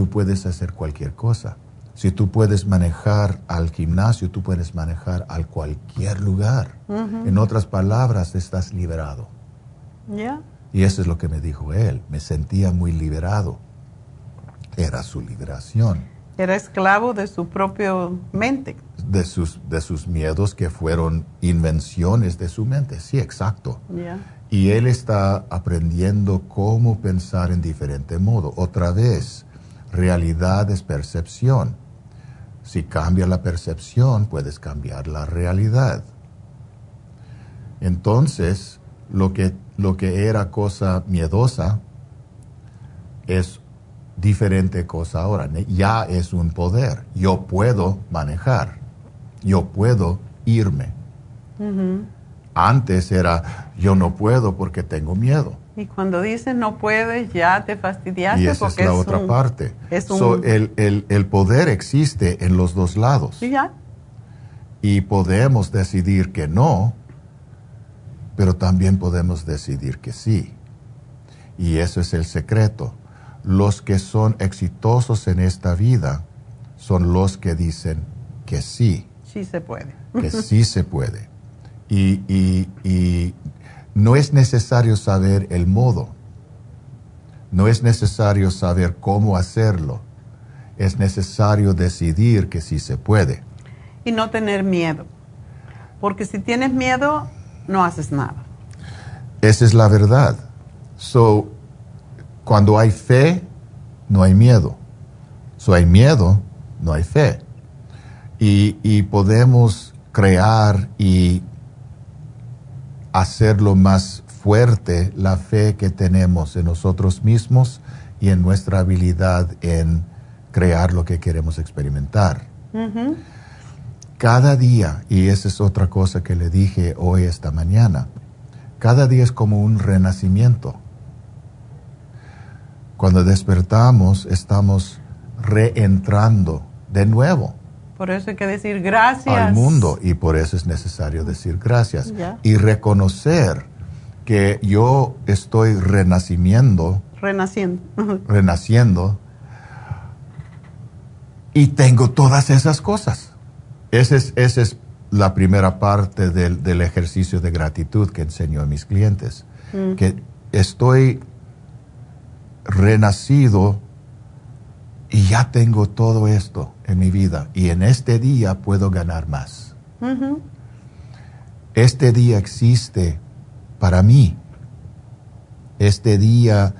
tú puedes hacer cualquier cosa. Si tú puedes manejar al gimnasio, tú puedes manejar a cualquier lugar. Ujú. En otras palabras, estás liberado. Ya. Y eso es lo que me dijo él. Me sentía muy liberado. Era su liberación Era esclavo de su propia mente. de sus, de sus miedos que fueron invenciones de su mente. Sí, exacto. Ya. Y él está aprendiendo cómo pensar en diferente modo. Otra vez, realidad es percepción. Si cambia la percepción, puedes cambiar la realidad. Entonces, lo que, lo que era cosa miedosa es diferente cosa ahora. Ya es un poder. Yo puedo manejar. Yo puedo irme. Antes era, yo no puedo porque tengo miedo. Y cuando dices no puedes, ya te fastidiaste Y esa es porque la es otra un- parte. Es un, So, el, el- el poder existe en los dos lados. Sí, ya. Y podemos decidir que no, pero también podemos decidir que sí. Y eso es el secreto. Los que son exitosos en esta vida son los que dicen que sí, Sí se puede. que sí se puede. Y, y- y no es necesario saber el modo, no es necesario saber cómo hacerlo, es necesario decidir que sí se puede. Y no tener miedo. Porque si tienes miedo, no haces nada. Esa es la verdad. So, cuando hay fe, no hay miedo. So, hay miedo, no hay fe. Y, y podemos crear y hacerlo más fuerte la fe que tenemos en nosotros mismos y en nuestra habilidad en crear lo que queremos experimentar. Cada día, y esa es otra cosa que le dije hoy esta mañana, cada día es como un renacimiento. Cuando despertamos estamos reentrando de nuevo. Por eso hay que decir gracias. Al mundo y por eso es necesario decir gracias y reconocer que yo estoy renacimiento. Renaciendo. renaciendo y tengo todas esas cosas. Esa es, esa es la primera parte del, del, ejercicio de gratitud que enseño a mis clientes. Mm. Que estoy renacido y ya tengo todo esto en mi vida y en este día puedo ganar más. Este día existe para mí. Este día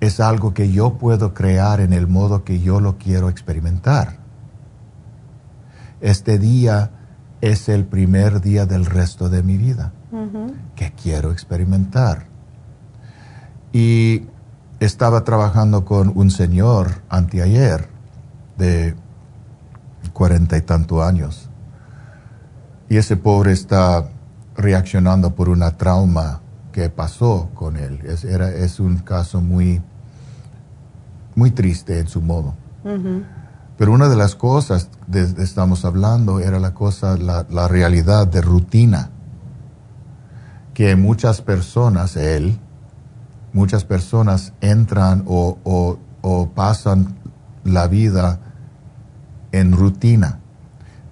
es algo que yo puedo crear en el modo que yo lo quiero experimentar. Este día es el primer día del resto de mi vida que quiero experimentar. Y estaba trabajando con un señor anteayer de cuarenta y tantos años. Y ese pobre está reaccionando por una trauma que pasó con él. Es, era, es un caso muy muy triste en su modo. Pero una de las cosas de, estamos hablando era la cosa, la, realidad de rutina, que muchas personas, él, muchas personas entran o, o pasan la vida en rutina.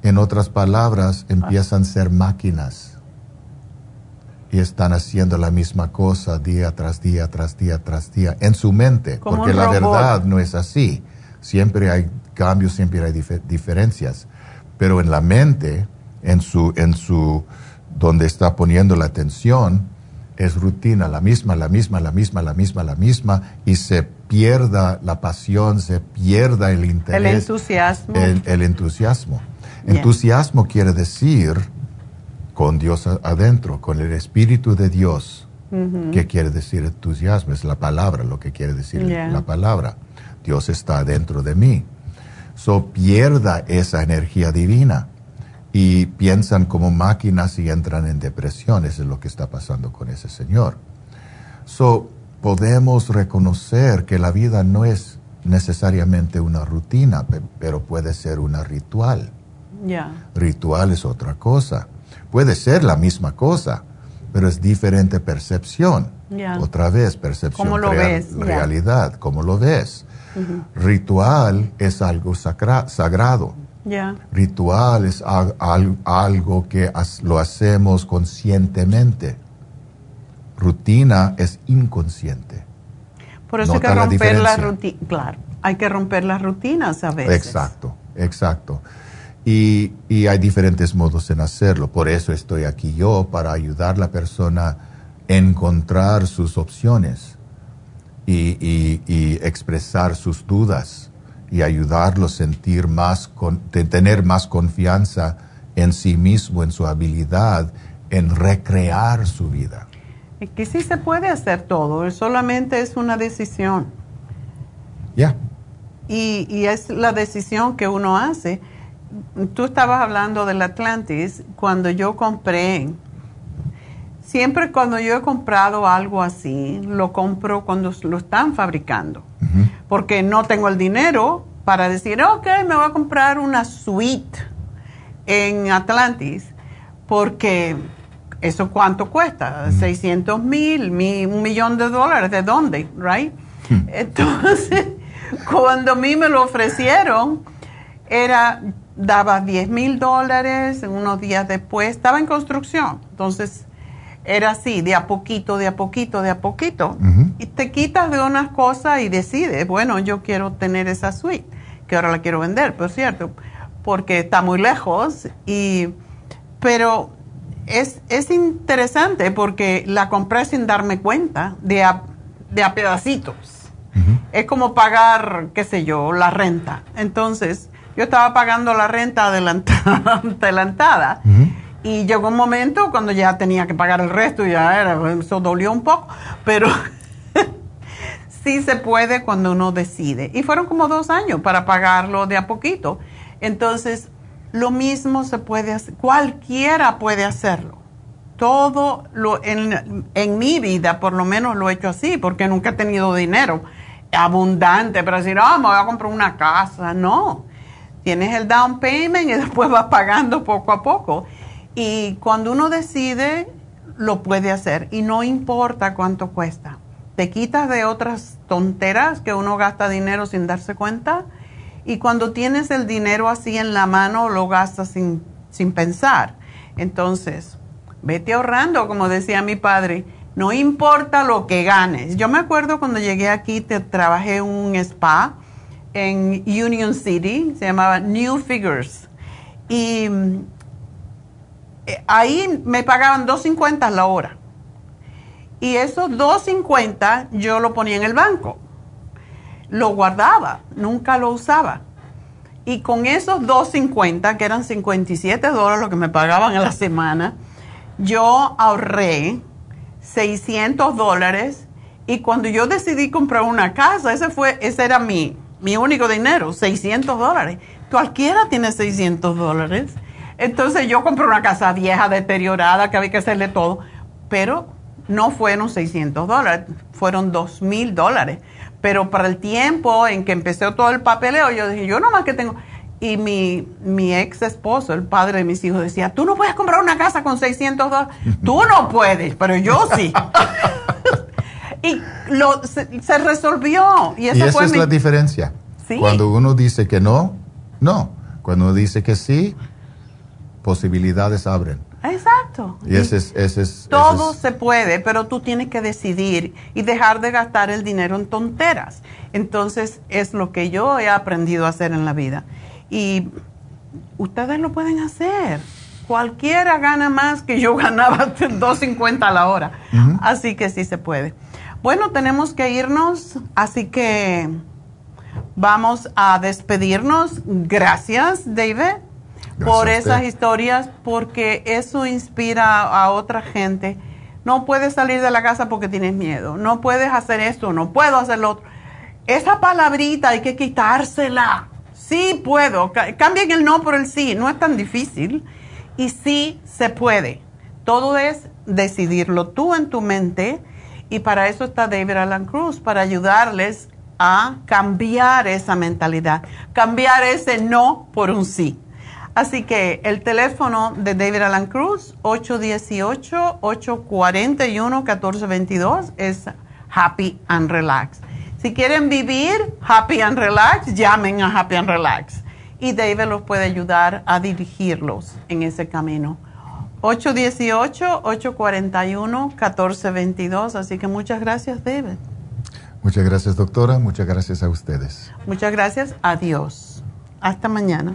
En otras palabras, empiezan a ser máquinas. Y están haciendo la misma cosa día tras día, tras día, tras día, en su mente, porque la verdad no es así. Siempre hay cambios, siempre hay diferencias, pero en la mente, en su, en su, donde está poniendo la atención, es rutina, la misma, la misma, la misma, la misma, la misma, y se pierda la pasión, se pierda el interés. El entusiasmo. El, entusiasmo. Entusiasmo quiere decir con Dios adentro, con el Espíritu de Dios. ¿Qué quiere decir entusiasmo? Es la palabra, lo que quiere decir la palabra. Dios está dentro de mí. So pierda esa energía divina y piensan como máquinas y entran en depresión. Eso es lo que está pasando con ese señor. So podemos reconocer que la vida no es necesariamente una rutina, pero puede ser una ritual. Ritual es otra cosa. Puede ser la misma cosa, pero es diferente percepción. Otra vez, percepción, ¿Cómo lo ves? realidad, como lo ves. Ritual es algo sagrado. Ritual es algo que lo hacemos conscientemente. Rutina es inconsciente. Por eso hay que romper la rutina. Claro, hay que romper las rutinas a veces. Exacto, exacto. Y, hay diferentes modos en hacerlo. Por eso estoy aquí yo, para ayudar a la persona a encontrar sus opciones y, expresar sus dudas y ayudarlo a sentir más, tener más confianza en sí mismo, en su habilidad, en recrear su vida. Que sí se puede hacer todo, solamente es una decisión. Ya. Y, y es la decisión que uno hace tú estabas hablando del Atlantis, cuando yo compré, siempre cuando yo he comprado algo así, lo compro cuando lo están fabricando, porque no tengo el dinero para decir, ok, me voy a comprar una suite en Atlantis, porque eso cuánto cuesta, 600 mil, un millón de dólares, ¿de dónde? Right? Hmm. Entonces, cuando a mí me lo ofrecieron, era daba 10 mil dólares, unos días después estaba en construcción. Entonces, era así, de a poquito, de a poquito, de a poquito. Y te quitas de unas cosas y decides, bueno, yo quiero tener esa suite, que ahora la quiero vender, por cierto, porque está muy lejos. Y, pero es, es interesante porque la compré sin darme cuenta, de a, de a pedacitos. Es como pagar, qué sé yo, la renta. Entonces, yo estaba pagando la renta adelantada, Y llegó un momento cuando ya tenía que pagar el resto, ya era, eso dolió un poco, pero sí se puede cuando uno decide. Y fueron como dos años para pagarlo de a poquito. Entonces, lo mismo se puede hacer, cualquiera puede hacerlo. Todo lo, en, en mi vida, por lo menos lo he hecho así, porque nunca he tenido dinero abundante para decir, ah, me voy a comprar una casa. No, tienes el down payment y después vas pagando poco a poco. Y cuando uno decide, lo puede hacer y no importa cuánto cuesta. Te quitas de otras tonteras que uno gasta dinero sin darse cuenta y cuando tienes el dinero así en la mano lo gastas sin, sin pensar. Entonces, vete ahorrando, como decía mi padre, no importa lo que ganes. Yo me acuerdo cuando llegué aquí, te trabajé en un spa en Union City, se llamaba New Figures. Y eh, ahí me pagaban 2.50 la hora. Y esos 2.50 yo lo ponía en el banco. Lo guardaba, nunca lo usaba. Y con esos 2.50, que eran 57 dólares lo que me pagaban a la semana, yo ahorré 600 dólares. Y cuando yo decidí comprar una casa, ese, fue, ese era mi, mi único dinero, 600 dólares. Cualquiera tiene 600 dólares. Entonces yo compré una casa vieja, deteriorada, que había que hacerle todo, pero no fueron 600 dólares, fueron 2 mil dólares. Pero para el tiempo en que empecé todo el papeleo, yo dije, yo nomás que tengo... Y mi, mi ex esposo, el padre de mis hijos, decía, tú no puedes comprar una casa con 600 dólares. tú no puedes, pero yo sí. y lo, se, resolvió. Y, esa, es la diferencia. Cuando uno dice que no, no. Cuando uno dice que sí, posibilidades abren. Exacto. Y ese es, ese es todo se puede, pero tú tienes que decidir y dejar de gastar el dinero en tonteras. Entonces es lo que yo he aprendido a hacer en la vida. Y ustedes lo pueden hacer. Cualquiera gana más que yo ganaba 2.50 a la hora. Así que sí se puede. Bueno, tenemos que irnos, así que vamos a despedirnos. Gracias, David por esas historias, porque eso inspira a otra gente. No puedes salir de la casa porque tienes miedo, no puedes hacer esto, no puedo hacer lo otro. Esa palabrita hay que quitársela. Sí puedo, cambien el no por el sí, no es tan difícil y sí se puede. Todo es decidirlo tú en tu mente y para eso está David Alan Cruz, para ayudarles a cambiar esa mentalidad, cambiar ese no por un sí. Así que el teléfono de David Alan Cruz, 818-841-1422, es Happy and Relax. Si quieren vivir Happy and Relax, llamen a Happy and Relax. Y David los puede ayudar a dirigirlos en ese camino. 818-841-1422. Así que muchas gracias, David. Muchas gracias, doctora. Muchas gracias a ustedes. Muchas gracias. Adiós. Hasta mañana.